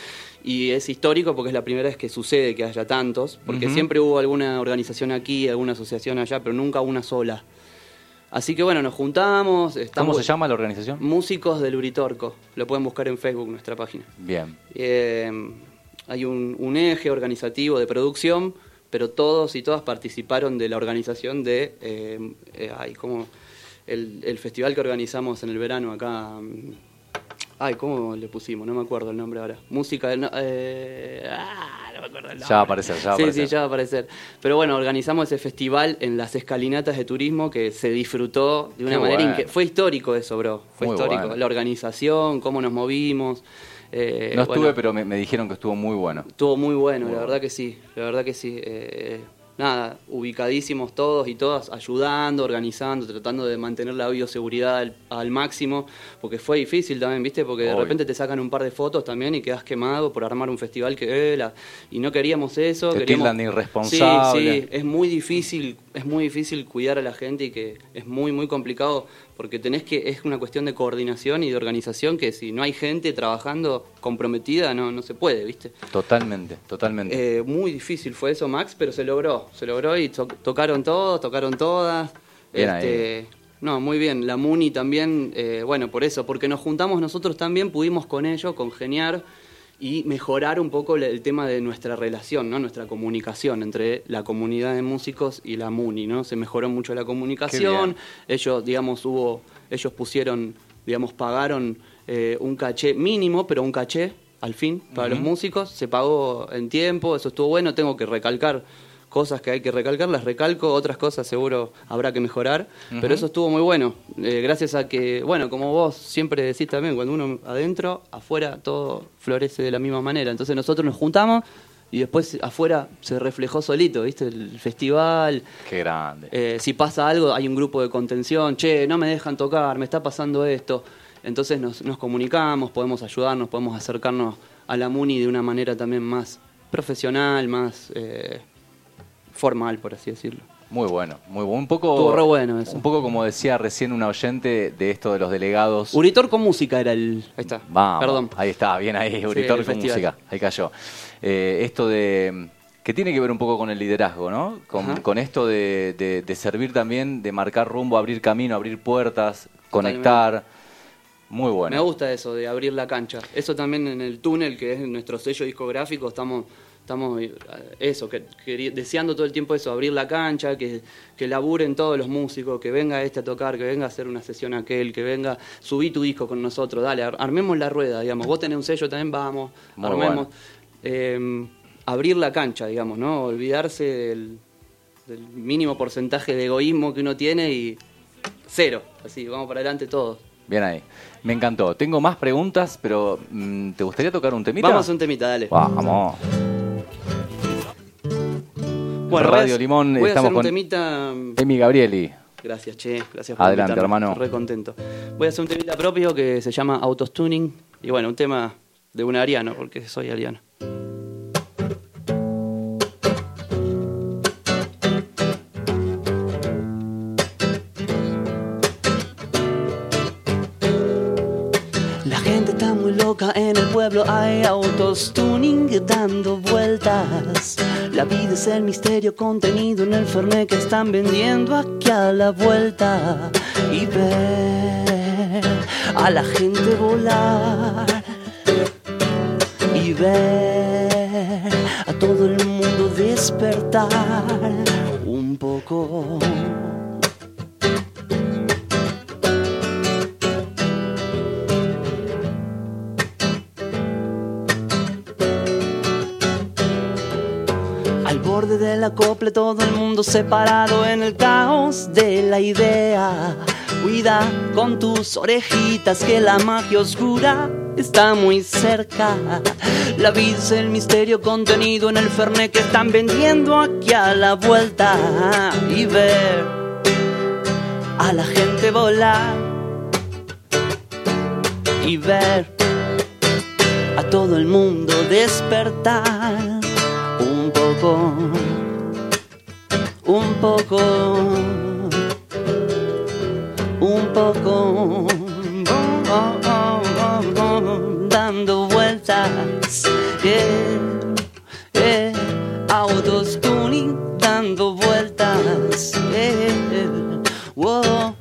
Y es histórico porque es la primera vez que sucede que haya tantos, porque siempre hubo alguna organización aquí, alguna asociación allá, pero nunca una sola. Así que bueno, nos juntamos. Estamos ¿Cómo se llama la organización? Músicos del Uritorco. Lo pueden buscar en Facebook, nuestra página. Bien. Eh, hay un, un eje organizativo de producción, pero todos y todas participaron de la organización de. eh, eh, ay, ¿cómo? El, el festival que organizamos en el verano acá. Ay, ¿cómo le pusimos? No me acuerdo el nombre ahora. Música del. no- eh, ah, no me acuerdo el nombre. Ya va a aparecer, ya va a sí, aparecer. Sí, ya va a aparecer. Pero bueno, organizamos ese festival en las escalinatas de turismo que se disfrutó de una Qué manera bueno. Fue histórico eso, bro. Fue Muy histórico. bueno. La organización, cómo nos movimos. eh, no bueno, estuve, pero me, me dijeron que estuvo muy bueno. Estuvo muy bueno, Muy la verdad que sí, la verdad que sí. eh, nada, ubicadísimos todos y todas, ayudando, organizando, tratando de mantener la bioseguridad al, al máximo, porque fue difícil también, ¿viste? Porque de repente te sacan un par de fotos también y quedas quemado por armar un festival que... eh, la- y no queríamos eso. Te queríamos, irresponsable. Sí, sí, es muy difícil, es muy difícil cuidar a la gente y que es muy, muy complicado porque tenés que, es una cuestión de coordinación y de organización que si no hay gente trabajando comprometida no, no se puede, ¿viste? Totalmente, totalmente. Eh, muy difícil fue eso, Max, pero se logró. Se logró y to- tocaron todos, tocaron todas. Bien Este, no, muy bien. La Muni también, eh, bueno, por eso, porque nos juntamos nosotros también, pudimos con ellos congeniar y mejorar un poco el- tema de nuestra relación, ¿no? Nuestra comunicación entre la comunidad de músicos y la Muni, ¿no? Se mejoró mucho la comunicación. Ellos, digamos, hubo, ellos pusieron, digamos, pagaron eh, un caché mínimo, pero un caché al fin para los músicos. Se pagó en tiempo, eso estuvo bueno. Tengo que recalcar cosas que hay que recalcar, las recalco, otras cosas seguro habrá que mejorar, pero eso estuvo muy bueno, eh, gracias a que, bueno, como vos siempre decís también, cuando uno adentro, afuera todo florece de la misma manera, entonces nosotros nos juntamos y después afuera se reflejó solito, ¿viste? El festival, Qué grande. eh, si pasa algo, hay un grupo de contención, che, no me dejan tocar, me está pasando esto. Entonces nos, nos comunicamos, podemos ayudarnos, podemos acercarnos a la MUNI de una manera también más profesional, más eh, formal, por así decirlo. Muy bueno, muy bueno. Un poco, re bueno eso. Un poco como decía recién una oyente de esto de los delegados. Uritor con música era el... Ahí está, Vamos, perdón. ahí está, bien ahí, Uritor con festival. música, ahí cayó. Eh, esto de que tiene que ver un poco con el liderazgo, ¿no? Con, esto de, de- de servir también, de marcar rumbo, abrir camino, abrir puertas, conectar. Muy bueno. Me gusta eso de abrir la cancha. Eso también en el túnel, que es nuestro sello discográfico, estamos, estamos eh, eso, que, que- deseando todo el tiempo eso, abrir la cancha, que, que laburen todos los músicos, que venga este a tocar, que venga a hacer una sesión aquel, que venga, subí tu disco con nosotros, dale, ar- armemos la rueda, digamos. Vos tenés un sello también, vamos, Muy armemos. bueno. Eh, abrir la cancha, digamos, ¿no? Olvidarse del, del mínimo porcentaje de egoísmo que uno tiene y cero, así, vamos para adelante todos. Bien ahí. Me encantó. Tengo más preguntas, pero mm, ¿te gustaría tocar un temita? Vamos a un temita, dale. Vamos. Bueno, Radio Limón, voy a hacer un con- temita. Emi Gabrieli. Gracias, che. Gracias por Adelante, invitarme. hermano. Estoy Re contento. Voy a hacer un temita propio que se llama Autostuning. Y bueno, un tema de un ariano, porque soy ariano. Hay autos tuning dando vueltas. La vida es el misterio contenido en el Fernet que están vendiendo aquí a la vuelta. Y ver a la gente volar. Y ver a todo el mundo despertar un poco. Borde del acople todo el mundo separado en el caos de la idea. Cuida con tus orejitas que la magia oscura está muy cerca. La vida es el misterio contenido en el fernet que están vendiendo aquí a la vuelta. Y ver a la gente volar. Y ver a todo el mundo despertar un poco, un poco, un poco, oh, oh, oh, oh, dando vueltas, yeah, yeah, autos tuning dando vueltas, yeah, whoa,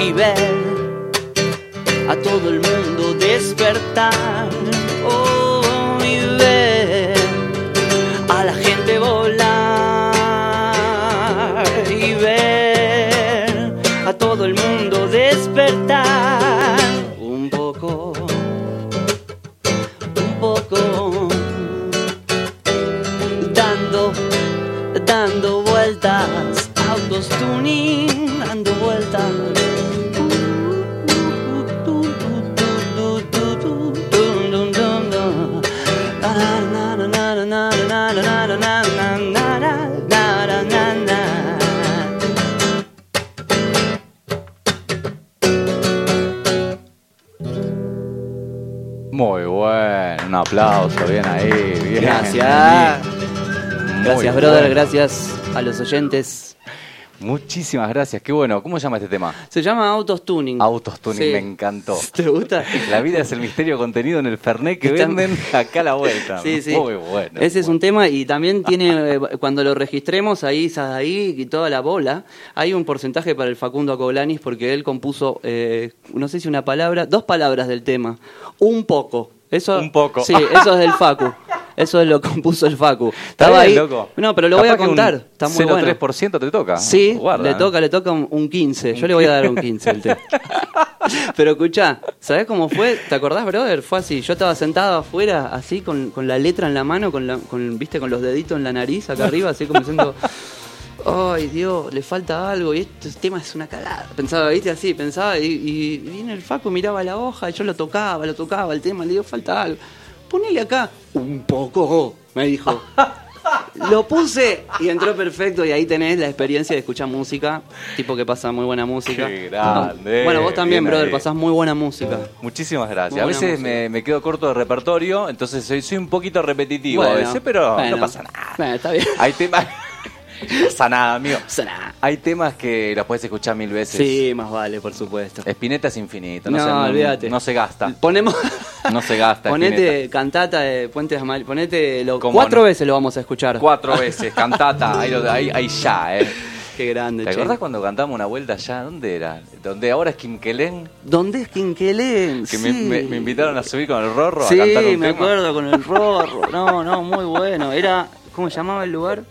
y ver a todo el mundo despertar. Oh, Gracias. Muy Gracias, brother. bueno. Gracias a los oyentes. Muchísimas gracias, qué bueno. ¿Cómo se llama este tema? Se llama Autos Tuning. Autos Tuning, Sí. me encantó. ¿Te gusta? La vida es el misterio contenido en el Fernet que venden acá a la vuelta. Sí, sí. Muy bueno. Ese es un tema y también tiene, eh, cuando lo registremos ahí, ahí y toda la bola, hay un porcentaje para el Facundo Acoblanis porque él compuso, eh, no sé si una palabra, dos palabras del tema. Un poco. Eso, Un poco. Sí, eso es del Facu. Eso es lo compuso el Facu. Estaba ahí. loco. No, pero lo voy a un contar. Está muy bueno. 0,3% te toca. Sí, Guarda, le ¿eh? toca, le toca un, un 15. Yo le voy a dar un 15 al tema. Pero escuchá, ¿sabés cómo fue? ¿Te acordás, brother? Fue así. Yo estaba sentado afuera, así, con, con la letra en la mano, con, la, con, viste, con los deditos en la nariz, acá arriba, así como diciendo... Ay, Dios, le falta algo y este tema es una cagada. Pensaba, viste, así, pensaba y, y viene el Facu, miraba la hoja y yo lo tocaba, lo tocaba el tema, le digo, falta algo. Ponele acá un poco, me dijo. Lo puse y entró perfecto y ahí tenés la experiencia de escuchar música, tipo que pasa muy buena música. Qué grande. Bueno, vos también, Bien brother, ahí. pasás muy buena música. Muchísimas gracias. A veces me, me quedo corto de repertorio, entonces soy, soy un poquito repetitivo a Bueno, veces, pero bueno. no pasa nada. Bueno, está bien. Hay temas. no pasa nada, amigo. pasa nada. Hay temas que los puedes escuchar mil veces. Sí, más vale, por supuesto. Espineta es infinito, no, No, se, olvídate. no se gasta. Ponemos. No se gasta. Ponete Spinetta. cantata de Puentes Amal. Ponete lo, cuatro no. veces lo vamos a escuchar. Cuatro veces, cantata, ahí, lo- ahí, ahí ya, ¿eh? Qué grande, ¿Te che. acordás cuando cantamos una vuelta allá? ¿Dónde era? ¿Dónde ahora es Quinquelén? ¿Dónde es Quinquelén? Que Sí. me, me- me invitaron a subir con el Rorro Sí, a cantar un me tema. acuerdo con el Rorro. No, no, muy bueno. Era, ¿cómo se llamaba el lugar?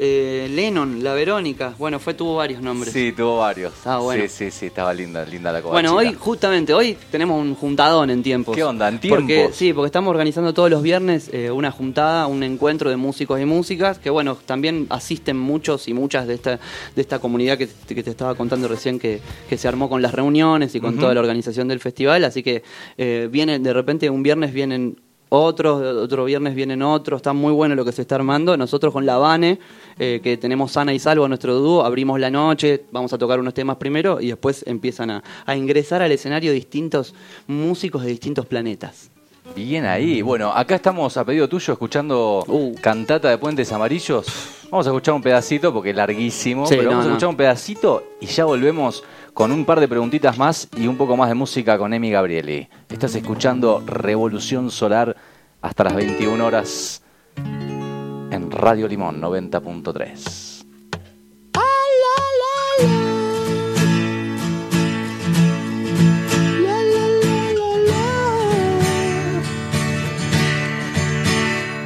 Eh, Lennon, La Verónica. Bueno, fue, tuvo varios nombres. Sí, tuvo varios. Estaba bueno. Sí, sí, sí, estaba linda, linda la Bueno, covachita. hoy, justamente, hoy tenemos un juntadón en tiempos. ¿Qué onda, en Porque, tiempos? sí, porque estamos organizando todos los viernes eh, una juntada, un encuentro de músicos y músicas, que bueno, también asisten muchos y muchas de esta, de esta comunidad que, te- que te estaba contando recién que, que se armó con las reuniones y con toda la organización del festival, así que eh, vienen, de repente un viernes vienen otros, otro viernes vienen otros, está muy bueno lo que se está armando. Nosotros con la Vane, eh, que tenemos sana y salvo nuestro dúo, abrimos la noche, vamos a tocar unos temas primero y después empiezan a, a ingresar al escenario distintos músicos de distintos planetas. Bien ahí. Bueno, acá estamos a pedido tuyo escuchando Uh. Cantata de Puentes Amarillos. Vamos a escuchar un pedacito porque es larguísimo, Sí, pero no, vamos a no. escuchar un pedacito y ya volvemos con un par de preguntitas más y un poco más de música con Emi Gabrieli. Estás escuchando Revolución Solar hasta las 21 horas en Radio Limón 90.3.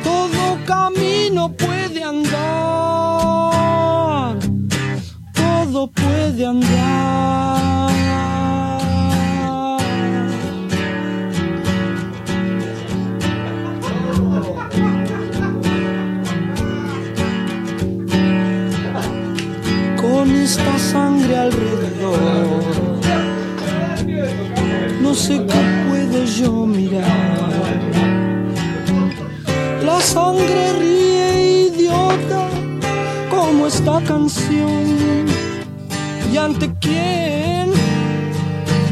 Todo camino puede andar, todo puede andar. Con esta sangre alrededor, no sé qué puedo yo mirar. La sangre ríe idiota como esta canción. ¿Y ante quién?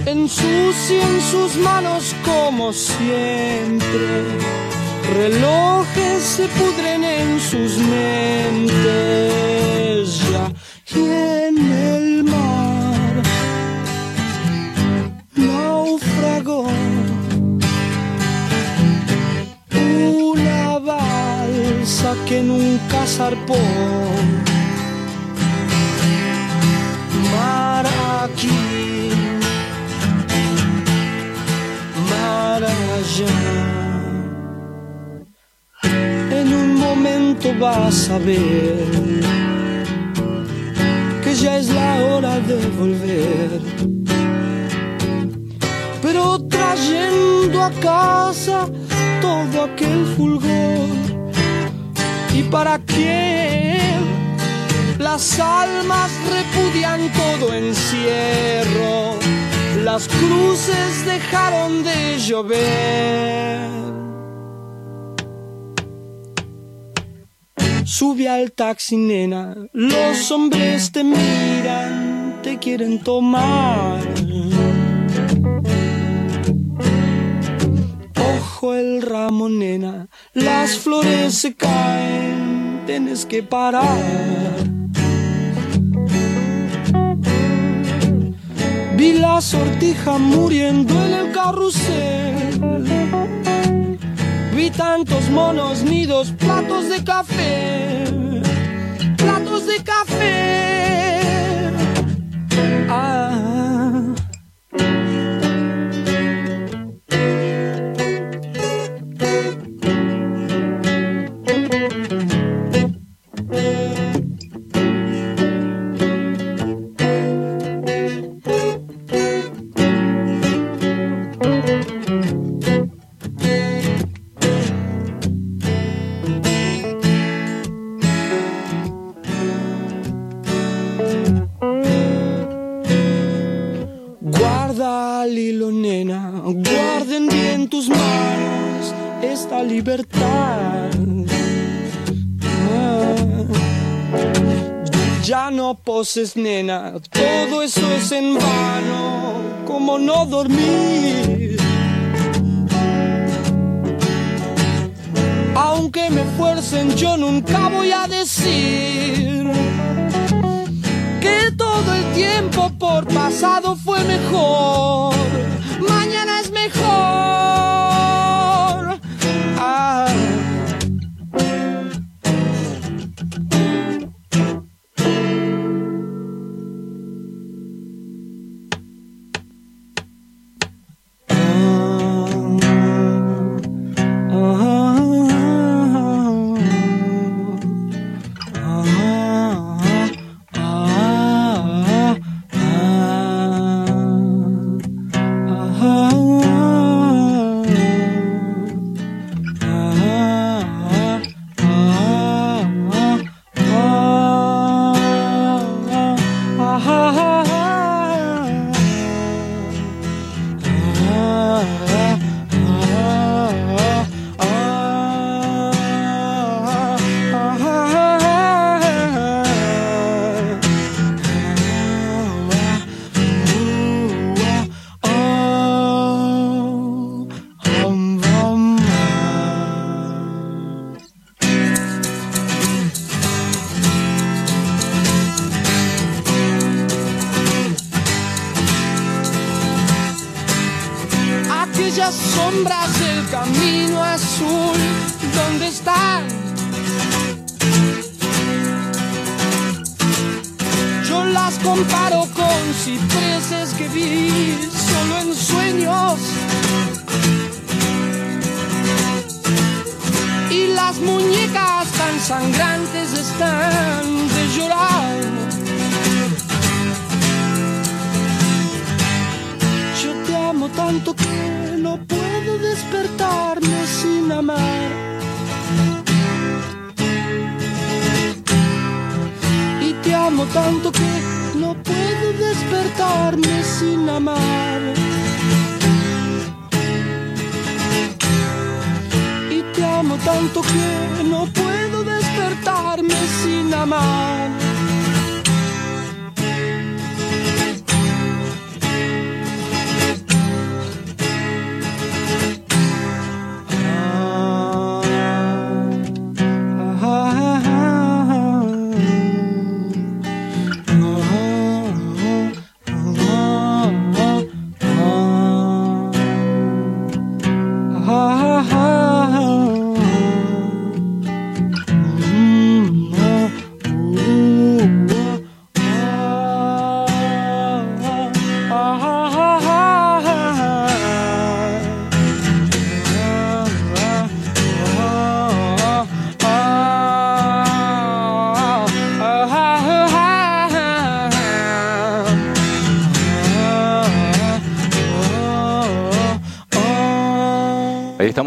Ensucian sus manos como siempre. Relojes se pudren en sus mentes ya. Y en el mar naufragó una balsa que nunca zarpó. Vas a ver que ya es la hora de volver pero trayendo a casa todo aquel fulgor. ¿Y para qué? Las almas repudian todo encierro, las cruces dejaron de llover. Sube al taxi, nena, los hombres te miran, te quieren tomar. Ojo el ramo, nena, las flores se caen, tienes que parar. Vi la sortija muriendo en el carrusel. Vi tantos monos nidos, platos de café, platos de café. Ah. Guarden bien tus manos esta libertad. Ah. Ya no poses, nena, todo eso es en vano, como no dormir. Aunque me fuercen, yo nunca voy a decir que todo el tiempo por pasado fue mejor.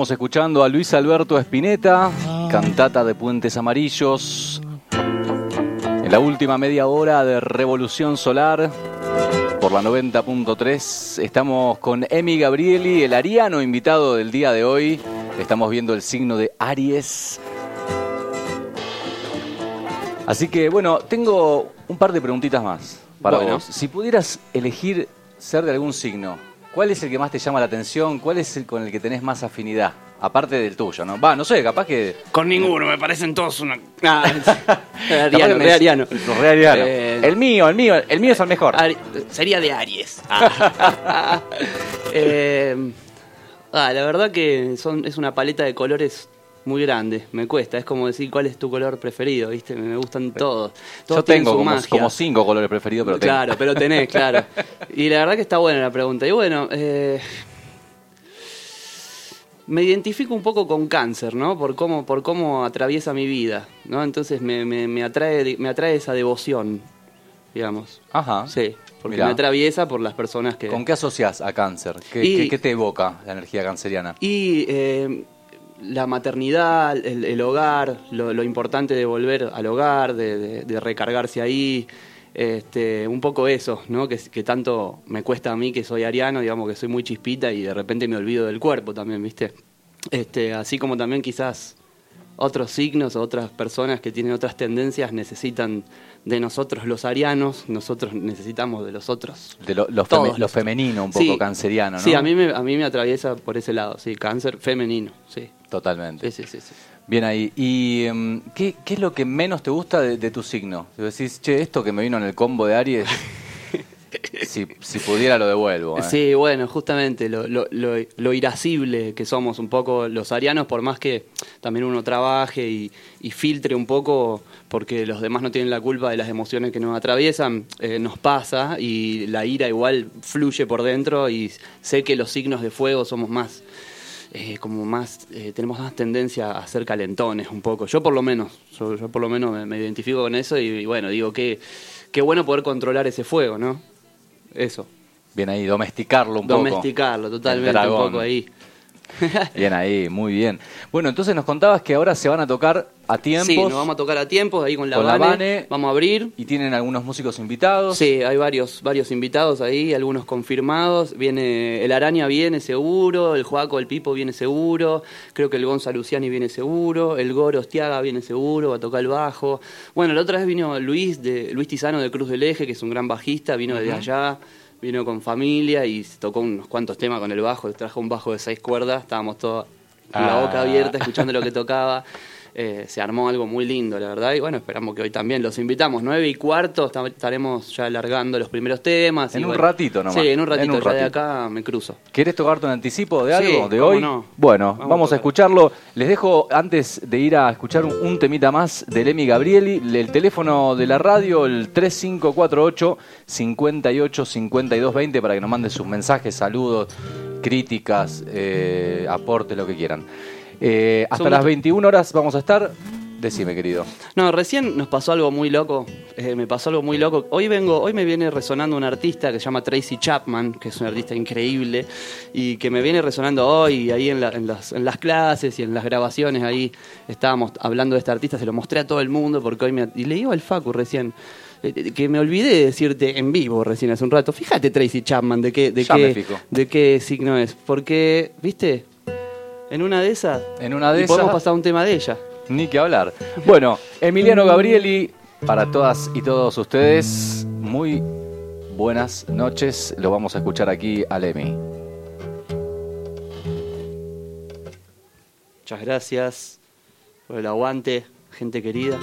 Estamos escuchando a Luis Alberto Espineta, cantata de Puentes Amarillos. En la última media hora de Revolución Solar por la 90.3 estamos con Emi Gabrieli, el ariano invitado del día de hoy. Estamos viendo el signo de Aries. Así que bueno, tengo un par de preguntitas más para Bueno. vos. Si pudieras elegir ser de algún signo, ¿cuál es el que más te llama la atención? ¿Cuál es el con el que tenés más afinidad? Aparte del tuyo, ¿no? Va, no sé, capaz que... Con ninguno, me parecen todos una. Ah, ariano, re ariano. Re ariano. Eh, El mío, el mío, el mío es el mejor. Ari- sería de Aries. Ah. Eh, ah, la verdad que son, es una paleta de colores muy grande. Me cuesta. Es como decir cuál es tu color preferido, ¿viste? Me, gustan todos. Todos Yo tengo como, como cinco colores preferidos, pero tengo. Claro, pero tenés, claro. Y la verdad que está buena la pregunta. Y bueno, eh, me identifico un poco con cáncer, ¿no? Por cómo, por cómo atraviesa mi vida, ¿no? Entonces me, me, me atrae, me atrae esa devoción, digamos. Ajá. Sí, porque Mirá. me atraviesa por las personas que... ¿Con qué asocias a cáncer? ¿Qué, Y- qué- qué te evoca la energía canceriana? Y eh, la maternidad, el, el hogar, lo, lo importante de volver al hogar, de, de- de recargarse ahí, este, un poco eso, ¿no? Que, que tanto me cuesta a mí que soy ariano, digamos que soy muy chispita y de repente me olvido del cuerpo también, ¿viste? Este, así como también quizás otros signos otras personas que tienen otras tendencias necesitan de nosotros los arianos, nosotros necesitamos de los otros. De lo, lo Todos feme- lo femenino, un poco Sí. canceriano, ¿no? Sí, a mí, me, a mí me atraviesa por ese lado, sí, cáncer femenino, sí. Totalmente. Sí, sí, sí, sí. Bien ahí. ¿Y em, ¿qué, qué es lo que menos te gusta de, de tu signo? Te decís, che, esto que me vino en el combo de Aries, si, si pudiera lo devuelvo. ¿eh? Sí, bueno, justamente lo, lo, lo, lo irascible que somos un poco los arianos, por más que también uno trabaje y, y filtre un poco, porque los demás no tienen la culpa de las emociones que nos atraviesan, eh, nos pasa y la ira igual fluye por dentro y sé que los signos de fuego somos más... eh, como más, eh, tenemos más tendencia a ser calentones un poco. Yo por lo menos, yo, yo por lo menos me, me identifico con eso y, y bueno, digo que qué bueno poder controlar ese fuego, ¿no? Eso. Bien ahí, domesticarlo un poco. Domesticarlo, totalmente, un poco ahí. Bien ahí, muy bien. Bueno, entonces nos contabas que ahora se van a tocar a tiempos Sí, nos vamos a tocar a tiempos ahí con la, Con la Vane. Vamos a abrir. y tienen algunos músicos invitados. Sí, hay varios, varios invitados ahí, algunos confirmados. Viene el Araña viene seguro, el Joaco el Pipo viene seguro, creo que el Gonza Luciani viene seguro, el Goro Ostiaga viene seguro, va a tocar el bajo. Bueno, la otra vez vino Luis de Luis Tizano de Cruz del Eje, que es un gran bajista, vino desde allá, vino con familia y tocó unos cuantos temas con el bajo, trajo un bajo de seis cuerdas, estábamos todos con la boca Ah. abierta escuchando lo que tocaba. eh, se armó algo muy lindo, la verdad. Y bueno, esperamos que hoy también los invitamos. Nueve y cuarto esta- estaremos ya alargando los primeros temas. y En un bueno. ratito nomás. Sí, en un ratito. En un ya de acá me cruzo. ¿Querés tocarte un anticipo de Sí, algo de hoy? no. Bueno, Vamos vamos, a escucharlo. Les dejo, antes de ir a escuchar un, un temita más de Emi Gabrieli, el teléfono de la radio, el 3548 58 52 20 para que nos manden sus mensajes, saludos, críticas, eh, aportes, lo que quieran. Eh, hasta Son las mucho- 21 horas vamos a estar. Decime, querido. No, recién nos pasó algo muy loco. eh, me pasó algo muy loco. Hoy vengo, hoy me viene resonando un artista que se llama Tracy Chapman, que es un artista increíble y que me viene resonando hoy ahí en, la- en las, en las clases y en las grabaciones ahí estábamos hablando de este artista. Se lo mostré a todo el mundo porque hoy me y le digo al Facu recién. eh, Que me olvidé de decirte en vivo recién hace un rato. Fíjate, Tracy Chapman, de qué, de Ya qué, de qué signo es. Porque, ¿viste? En una de esas. En una de y podemos esas- pasar un tema de ella. Ni que hablar. Bueno, Emiliano Gabrieli, para todas y todos ustedes, muy buenas noches. Lo vamos a escuchar aquí al Emi. Muchas gracias por el aguante, gente querida.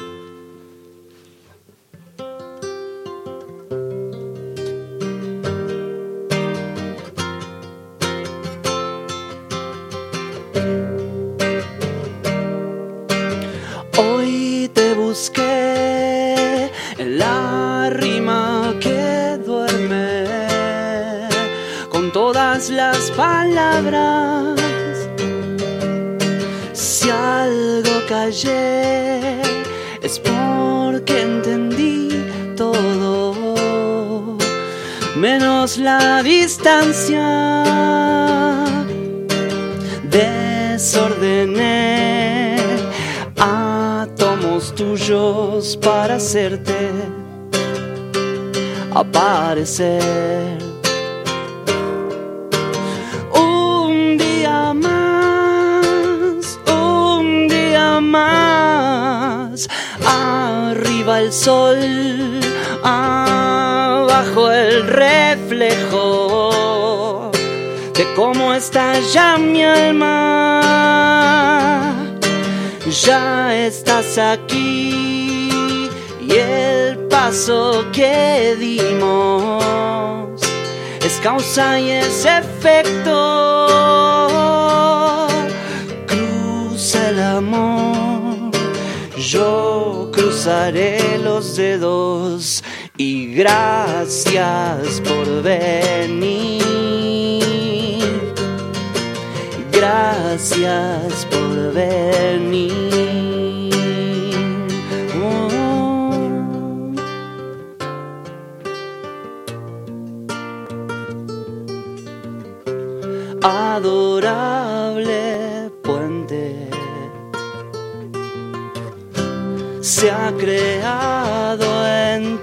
Distancia. Desordené átomos tuyos para hacerte aparecer. Ya mi alma. Ya estás aquí y el paso que dimos es causa y es efecto. Cruza el amor, yo cruzaré los dedos y gracias por venir. Gracias por venir. Oh. adorable puente se ha creado entre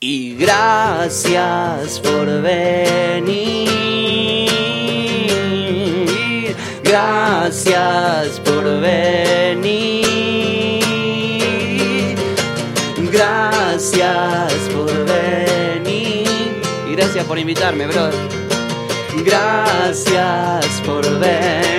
y gracias por venir. Gracias por venir. Gracias por venir. Y gracias por invitarme, brother. Gracias por venir.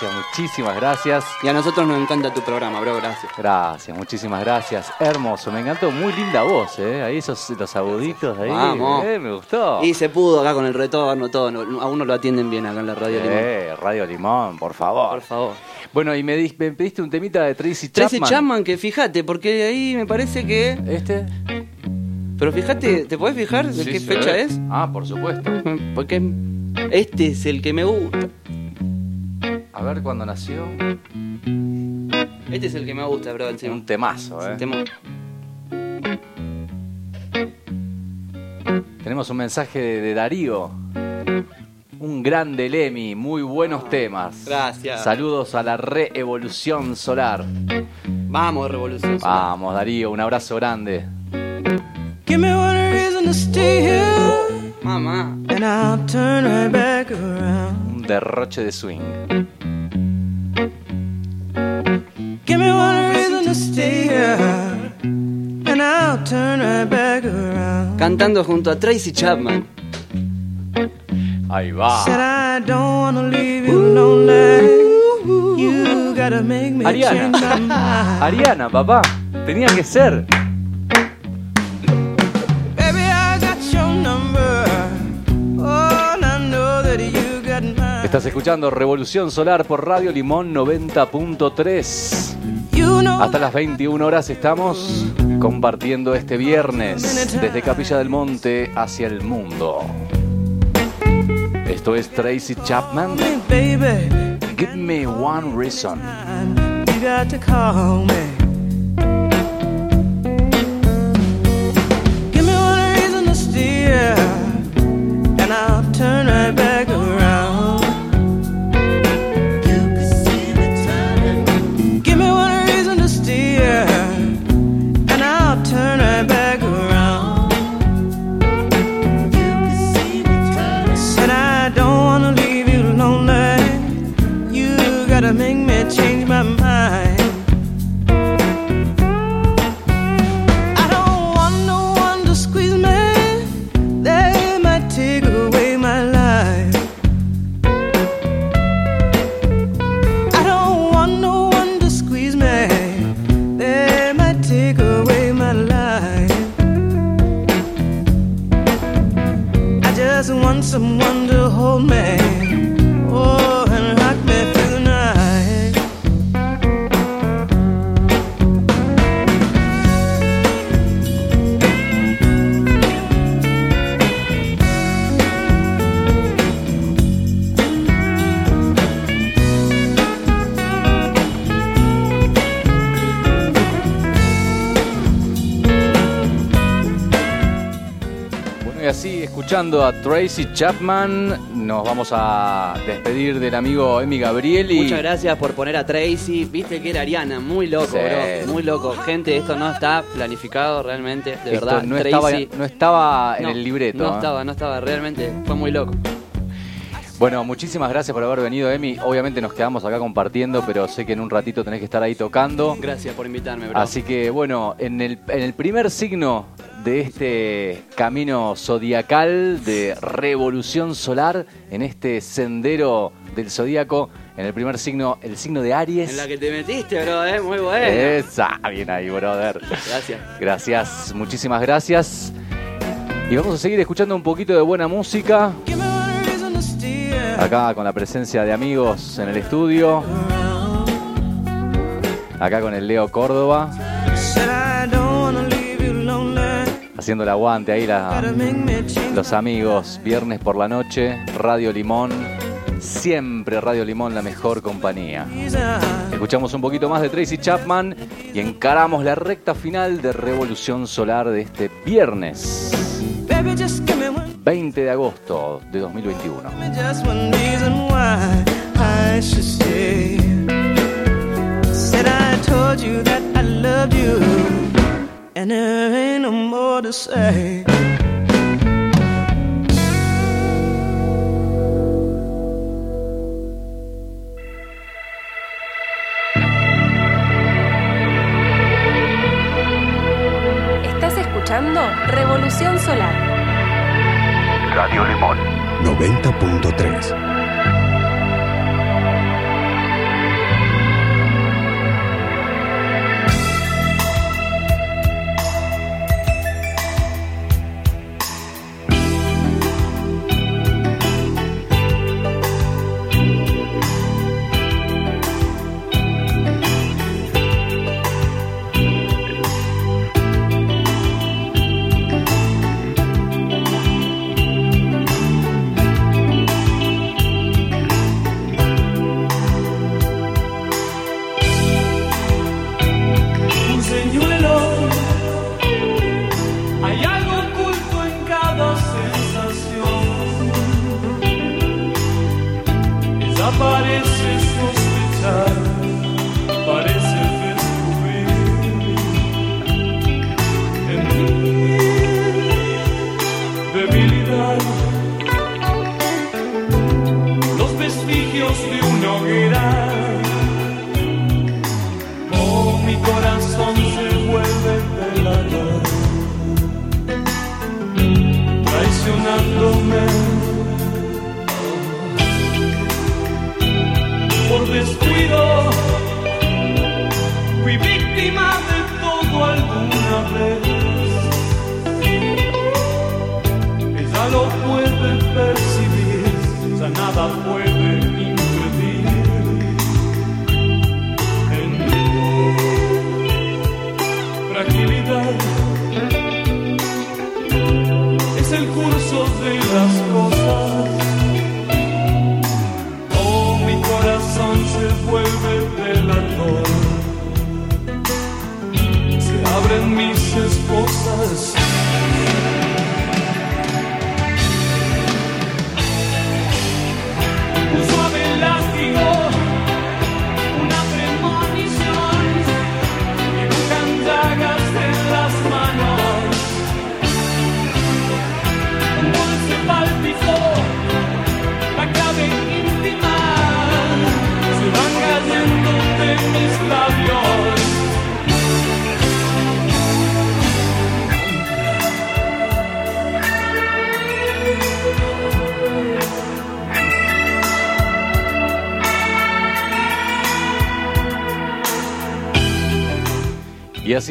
Gracias, muchísimas gracias. Y a nosotros nos encanta tu programa, bro, gracias. Gracias, muchísimas gracias. Hermoso, me encantó. Muy linda voz, ¿eh? Ahí esos los aguditos ahí. Vamos. eh, me gustó. Y se pudo acá con el retorno, todo. no- a uno lo atienden bien acá en la radio Limón. Eh, Radio Limón, por favor. Por favor. Bueno, y me, di- me pediste un temita de Tracy Tracy Chapman. Chapman, que fíjate, porque ahí me parece que. ¿Este? Pero fíjate, ¿te podés fijar de Sí, qué fecha es? Ah, por supuesto. Porque este es el que me gusta. A ver cuándo nació. Este es el que me gusta, bro, encima. Un temazo, ¿eh? Tenemos un mensaje de, de Darío. Un grande Lemi, muy buenos temas. Gracias. Saludos a la reevolución solar. Vamos, revolución. Vamos, Darío, un abrazo grande. Give me one reason to stay here, Mamá. and I'll turn right back around. Un derroche de swing. Give me one reason to stay here, and I'll turn right back around. Cantando junto a Tracy Chapman. Ahí va. Said I don't wanna leave you lonely. You gotta make me change my Ariana. mind. Ariana, papá. Tenía que ser. Estás escuchando Revolución Solar por Radio Limón 90.3. You know Hasta las 21 horas estamos compartiendo este viernes desde Capilla del Monte hacia el mundo. Esto es Tracy Chapman. Give me one reason. You got to call me. Give me one reason to stay here, and I'll turn right back around. Someone to hold me. Escuchando a Tracy Chapman, nos vamos a despedir del amigo Emi Gabrieli. Muchas gracias por poner a Tracy. Viste que era Ariana, muy loco, Sí. bro. Muy loco. Gente, esto no está planificado realmente, de Esto verdad. no, Tracy. estaba, no estaba en No, el libreto. No ¿eh? estaba, no estaba, realmente fue muy loco. Bueno, muchísimas gracias por haber venido, Emi. Obviamente nos quedamos acá compartiendo, pero sé que en un ratito tenés que estar ahí tocando. Gracias por invitarme, bro. Así que bueno, en el, en el primer signo de este camino zodiacal de revolución solar, en este sendero del zodíaco, en el primer signo, el signo de Aries. En la que te metiste, bro, eh, muy bueno. Esa, bien ahí, brother. Gracias. Gracias, muchísimas gracias. Y vamos a seguir escuchando un poquito de buena música. Acá con la presencia de amigos en el estudio. Acá con el Leo Córdoba. Haciendo el aguante ahí la, los amigos. Viernes por la noche. Radio Limón. Siempre Radio Limón la mejor compañía. Escuchamos un poquito más de Tracy Chapman y encaramos la recta final de Revolución Solar de este viernes Baby, just give me one, 20 de agosto de 2021. just one reason why I should stay. Said I told you that I loved you, and there ain't. Estás escuchando Revolución Solar. Radio Limón 90.3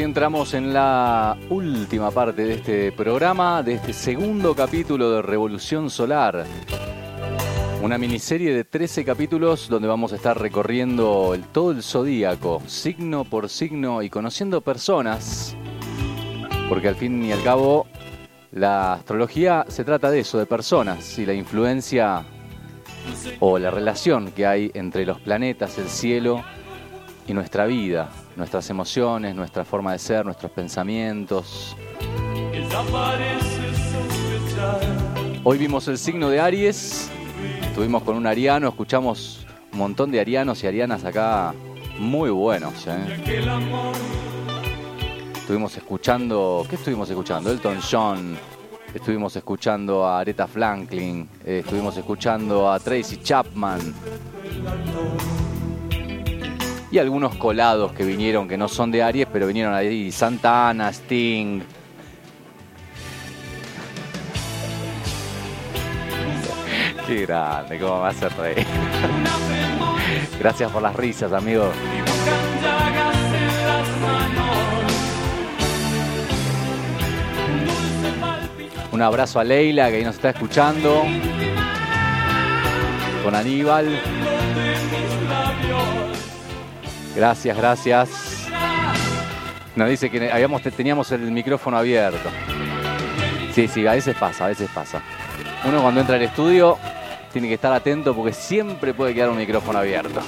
entramos en la última parte de este programa, de este segundo capítulo de Revolución Solar. Una miniserie de 13 capítulos donde vamos a estar recorriendo todo el zodíaco, signo por signo y conociendo personas. Porque al fin y al cabo, la astrología se trata de eso, de personas y la influencia o la relación que hay entre los planetas, el cielo y nuestra vida, nuestras emociones, nuestra forma de ser, nuestros pensamientos. Hoy vimos el signo de Aries, estuvimos con un ariano, escuchamos un montón de arianos y arianas acá muy buenos. ¿eh? Estuvimos escuchando, ¿qué estuvimos escuchando? Elton John, estuvimos escuchando a Aretha Franklin, eh, estuvimos escuchando a Tracy Chapman. Y algunos colados que vinieron, que no son de Aries, pero vinieron ahí, Santana, Sting. Qué grande, cómo me hace reír. Gracias por las risas, palpito Un abrazo a Leila que ahí nos está escuchando. Con Aníbal. Gracias, gracias. Nos dice que teníamos el micrófono abierto. Sí, sí, a veces pasa, a veces pasa. Uno cuando entra al estudio tiene que estar atento porque siempre puede quedar un micrófono abierto.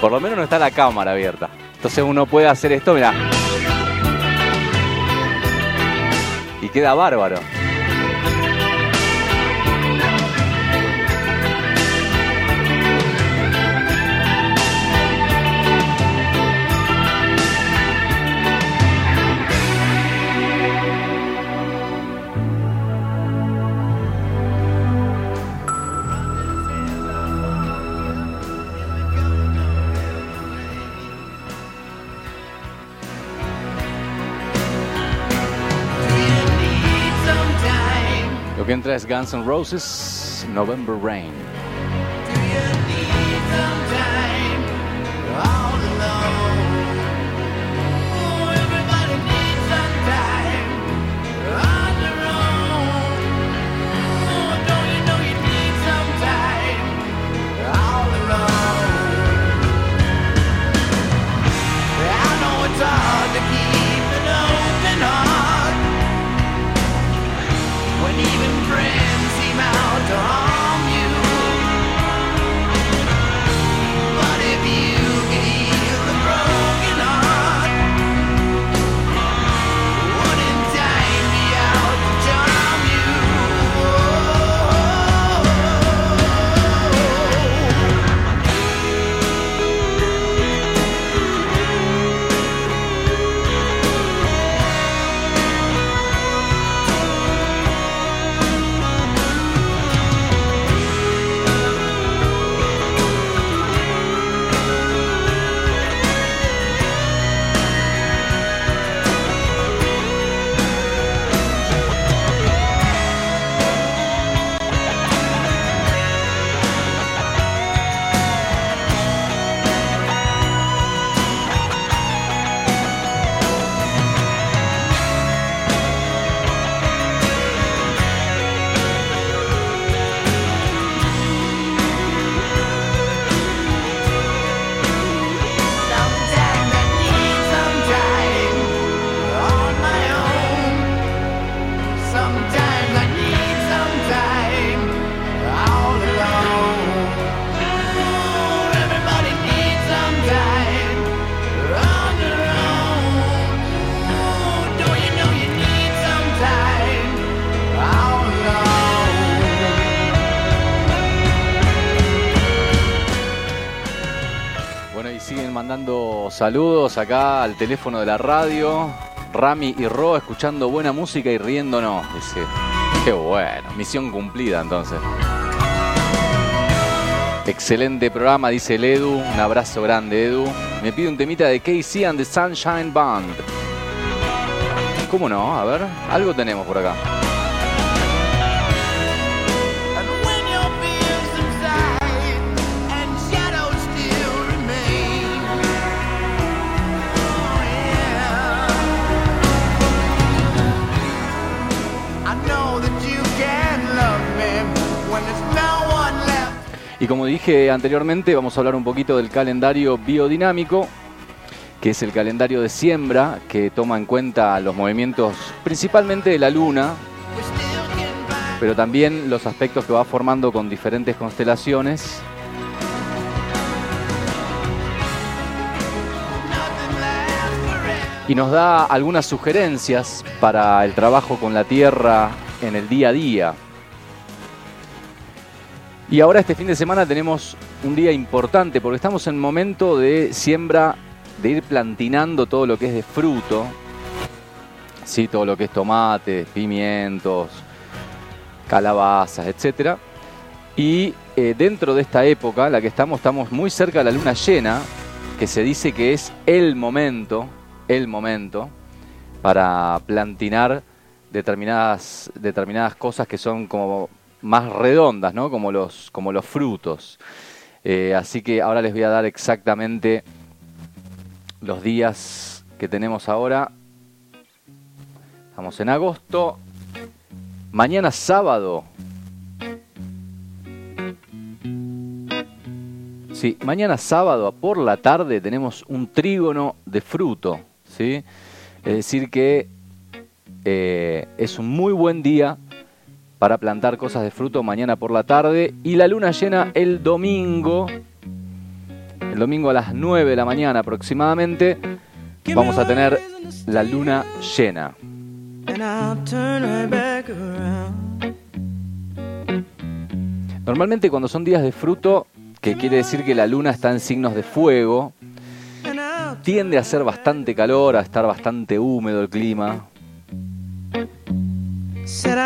Por lo menos no está la cámara abierta. Entonces uno puede hacer esto, mira. Y queda bárbaro. Otra es Guns N' Roses, November Rain. Saludos acá al teléfono de la radio. Rami y Ro escuchando buena música y riéndonos. Dice, qué bueno, misión cumplida entonces. Excelente programa, dice el Edu. Un abrazo grande, Edu. Me pide un temita de KC and the Sunshine Band. ¿Cómo no? A ver, algo tenemos por acá. Y como dije anteriormente, vamos a hablar un poquito del calendario biodinámico, que es el calendario de siembra que toma en cuenta los movimientos principalmente de la luna, pero también los aspectos que va formando con diferentes constelaciones. Y nos da algunas sugerencias para el trabajo con la tierra en el día a día. Y ahora este fin de semana tenemos un día importante porque estamos en momento de siembra, de ir plantinando todo lo que es de fruto. Sí, todo lo que es tomates, pimientos, calabazas, etc. Y eh, dentro de esta época, la que estamos, estamos muy cerca de la luna llena, que se dice que es el momento, el momento para plantinar determinadas, determinadas cosas que son como más redondas, ¿no? Como los, como los frutos. Eh, así que ahora les voy a dar exactamente los días que tenemos ahora. Estamos en agosto. Mañana sábado. Sí, mañana sábado por la tarde tenemos un trígono de fruto. ¿sí? Es decir que eh, es un muy buen día para plantar cosas de fruto mañana por la tarde y la luna llena el domingo, el domingo a las 9 de la mañana aproximadamente, vamos a tener la luna llena. Normalmente cuando son días de fruto, que quiere decir que la luna está en signos de fuego, tiende a ser bastante calor, a estar bastante húmedo el clima. Said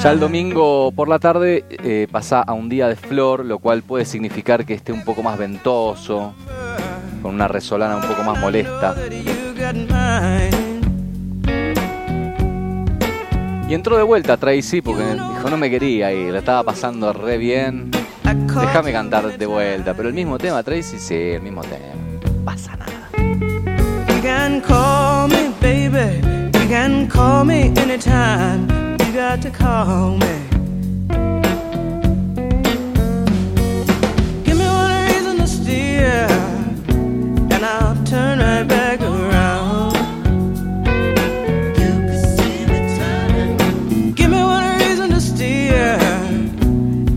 Ya el domingo por la tarde eh, pasa a un día de flor, lo cual puede significar que esté un poco más ventoso, con una resolana un poco más molesta. Y entró de vuelta Tracy porque dijo, no me quería y la estaba pasando re bien. Déjame cantar de vuelta, pero el mismo tema, Tracy, sí, el mismo tema. Pasa nada. Call me, baby. You can call me anytime. You got to call me. Give me one reason to and I'll turn right back around. Give me one reason to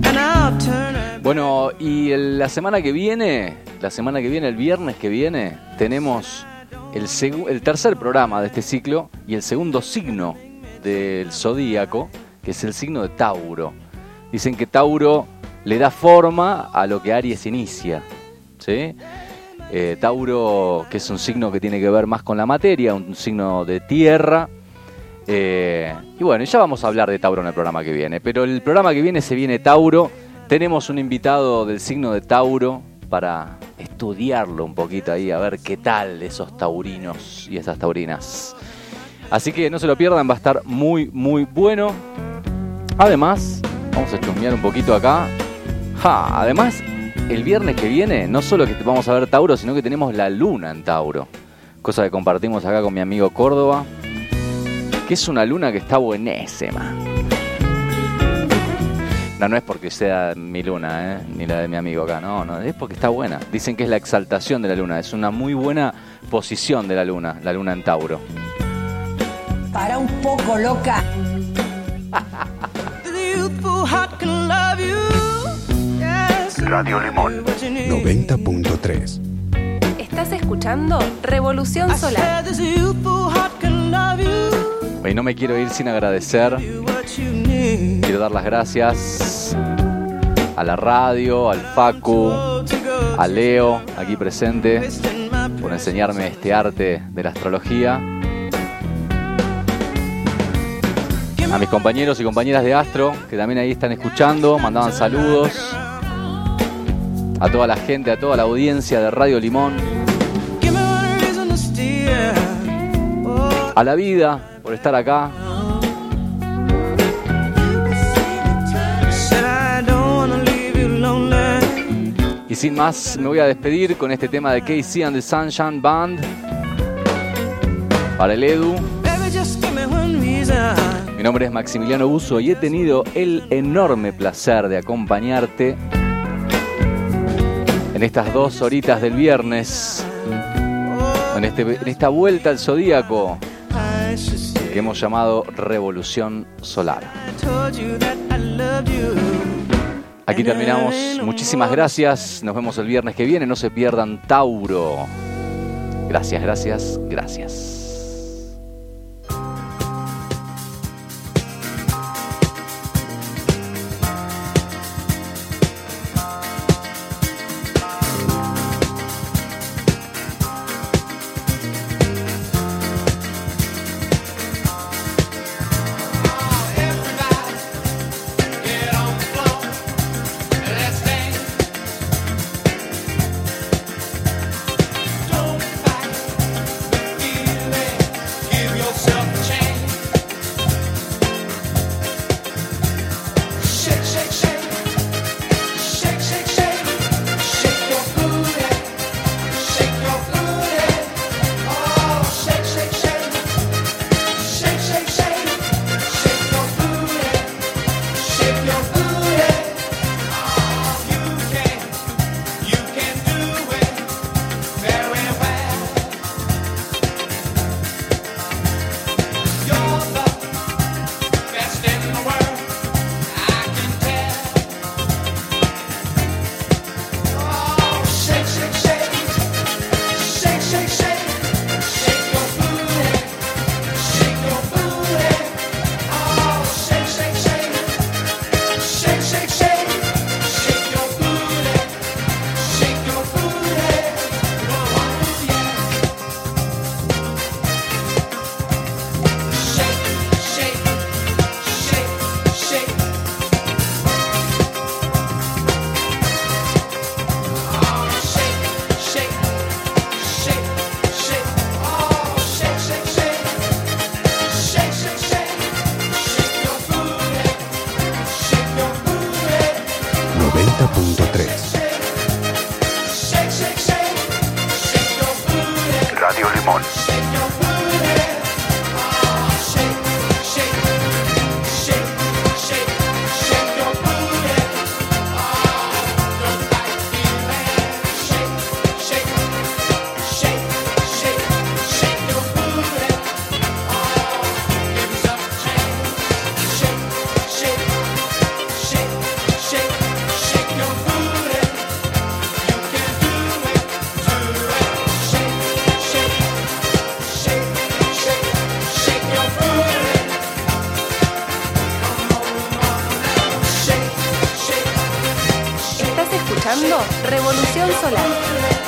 and I'll turn right Bueno, y la semana que viene, la semana que viene, el viernes que viene, tenemos el, tercer programa de este ciclo y el segundo signo del zodíaco, que es el signo de Tauro. Dicen que Tauro le da forma a lo que Aries inicia. ¿sí? Eh, Tauro, que es un signo que tiene que ver más con la materia, un signo de tierra. Eh, y bueno, ya vamos a hablar de Tauro en el programa que viene. Pero el programa que viene se viene Tauro. Tenemos un invitado del signo de Tauro para estudiarlo un poquito ahí, a ver qué tal esos taurinos y esas taurinas. Así que no se lo pierdan, va a estar muy, muy bueno. Además, vamos a chusmear un poquito acá. Además, el viernes que viene, no solo que vamos a ver Tauro, sino que tenemos la luna en Tauro. Cosa que compartimos acá con mi amigo Córdoba. Que es una luna que está buenésima. No, no es porque sea mi luna, ¿eh? ni la de mi amigo acá, no, no, es porque está buena. Dicen que es la exaltación de la luna, es una muy buena posición de la luna, la luna en Tauro. Para un poco loca. Radio Limón. what you need. 90.3. Estás escuchando Revolución Solar. Y no me quiero ir sin agradecer. Quiero dar las gracias a la radio, al Facu, a Leo, aquí presente, por enseñarme este arte de la astrología. A mis compañeros y compañeras de Astro, que también ahí están escuchando, mandaban saludos. A toda la gente, a toda la audiencia de Radio Limón. A la vida, por estar acá. Sin más, me voy a despedir con este tema de Casey and the Sunshine Band. Para el Edu. Mi nombre es Maximiliano Buzo y he tenido el enorme placer de acompañarte en estas dos horitas del viernes, en, este- en esta vuelta al zodíaco que hemos llamado Revolución Solar. Aquí terminamos. Muchísimas gracias. Nos vemos el viernes que viene. No se pierdan Tauro. Gracias, gracias, gracias. Revolución Solar.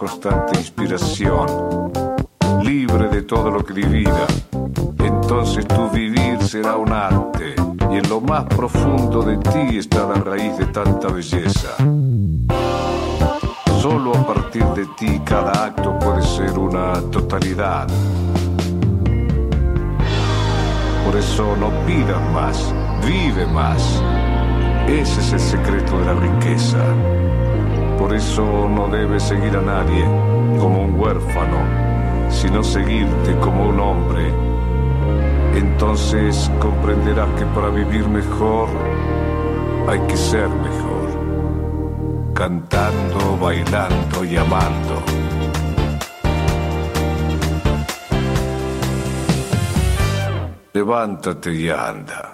Constante inspiración, libre de todo lo que divida. Entonces tu vivir será un arte y en lo más profundo de ti está la raíz de tanta belleza. Solo a partir de ti cada acto puede ser una totalidad. Por eso no pidas más, vive más. Ese es el secreto de la riqueza. Por eso no debes seguir a nadie como un huérfano, sino seguirte como un hombre. Entonces comprenderás que para vivir mejor hay que ser mejor. Cantando, bailando y amando. Levántate y anda.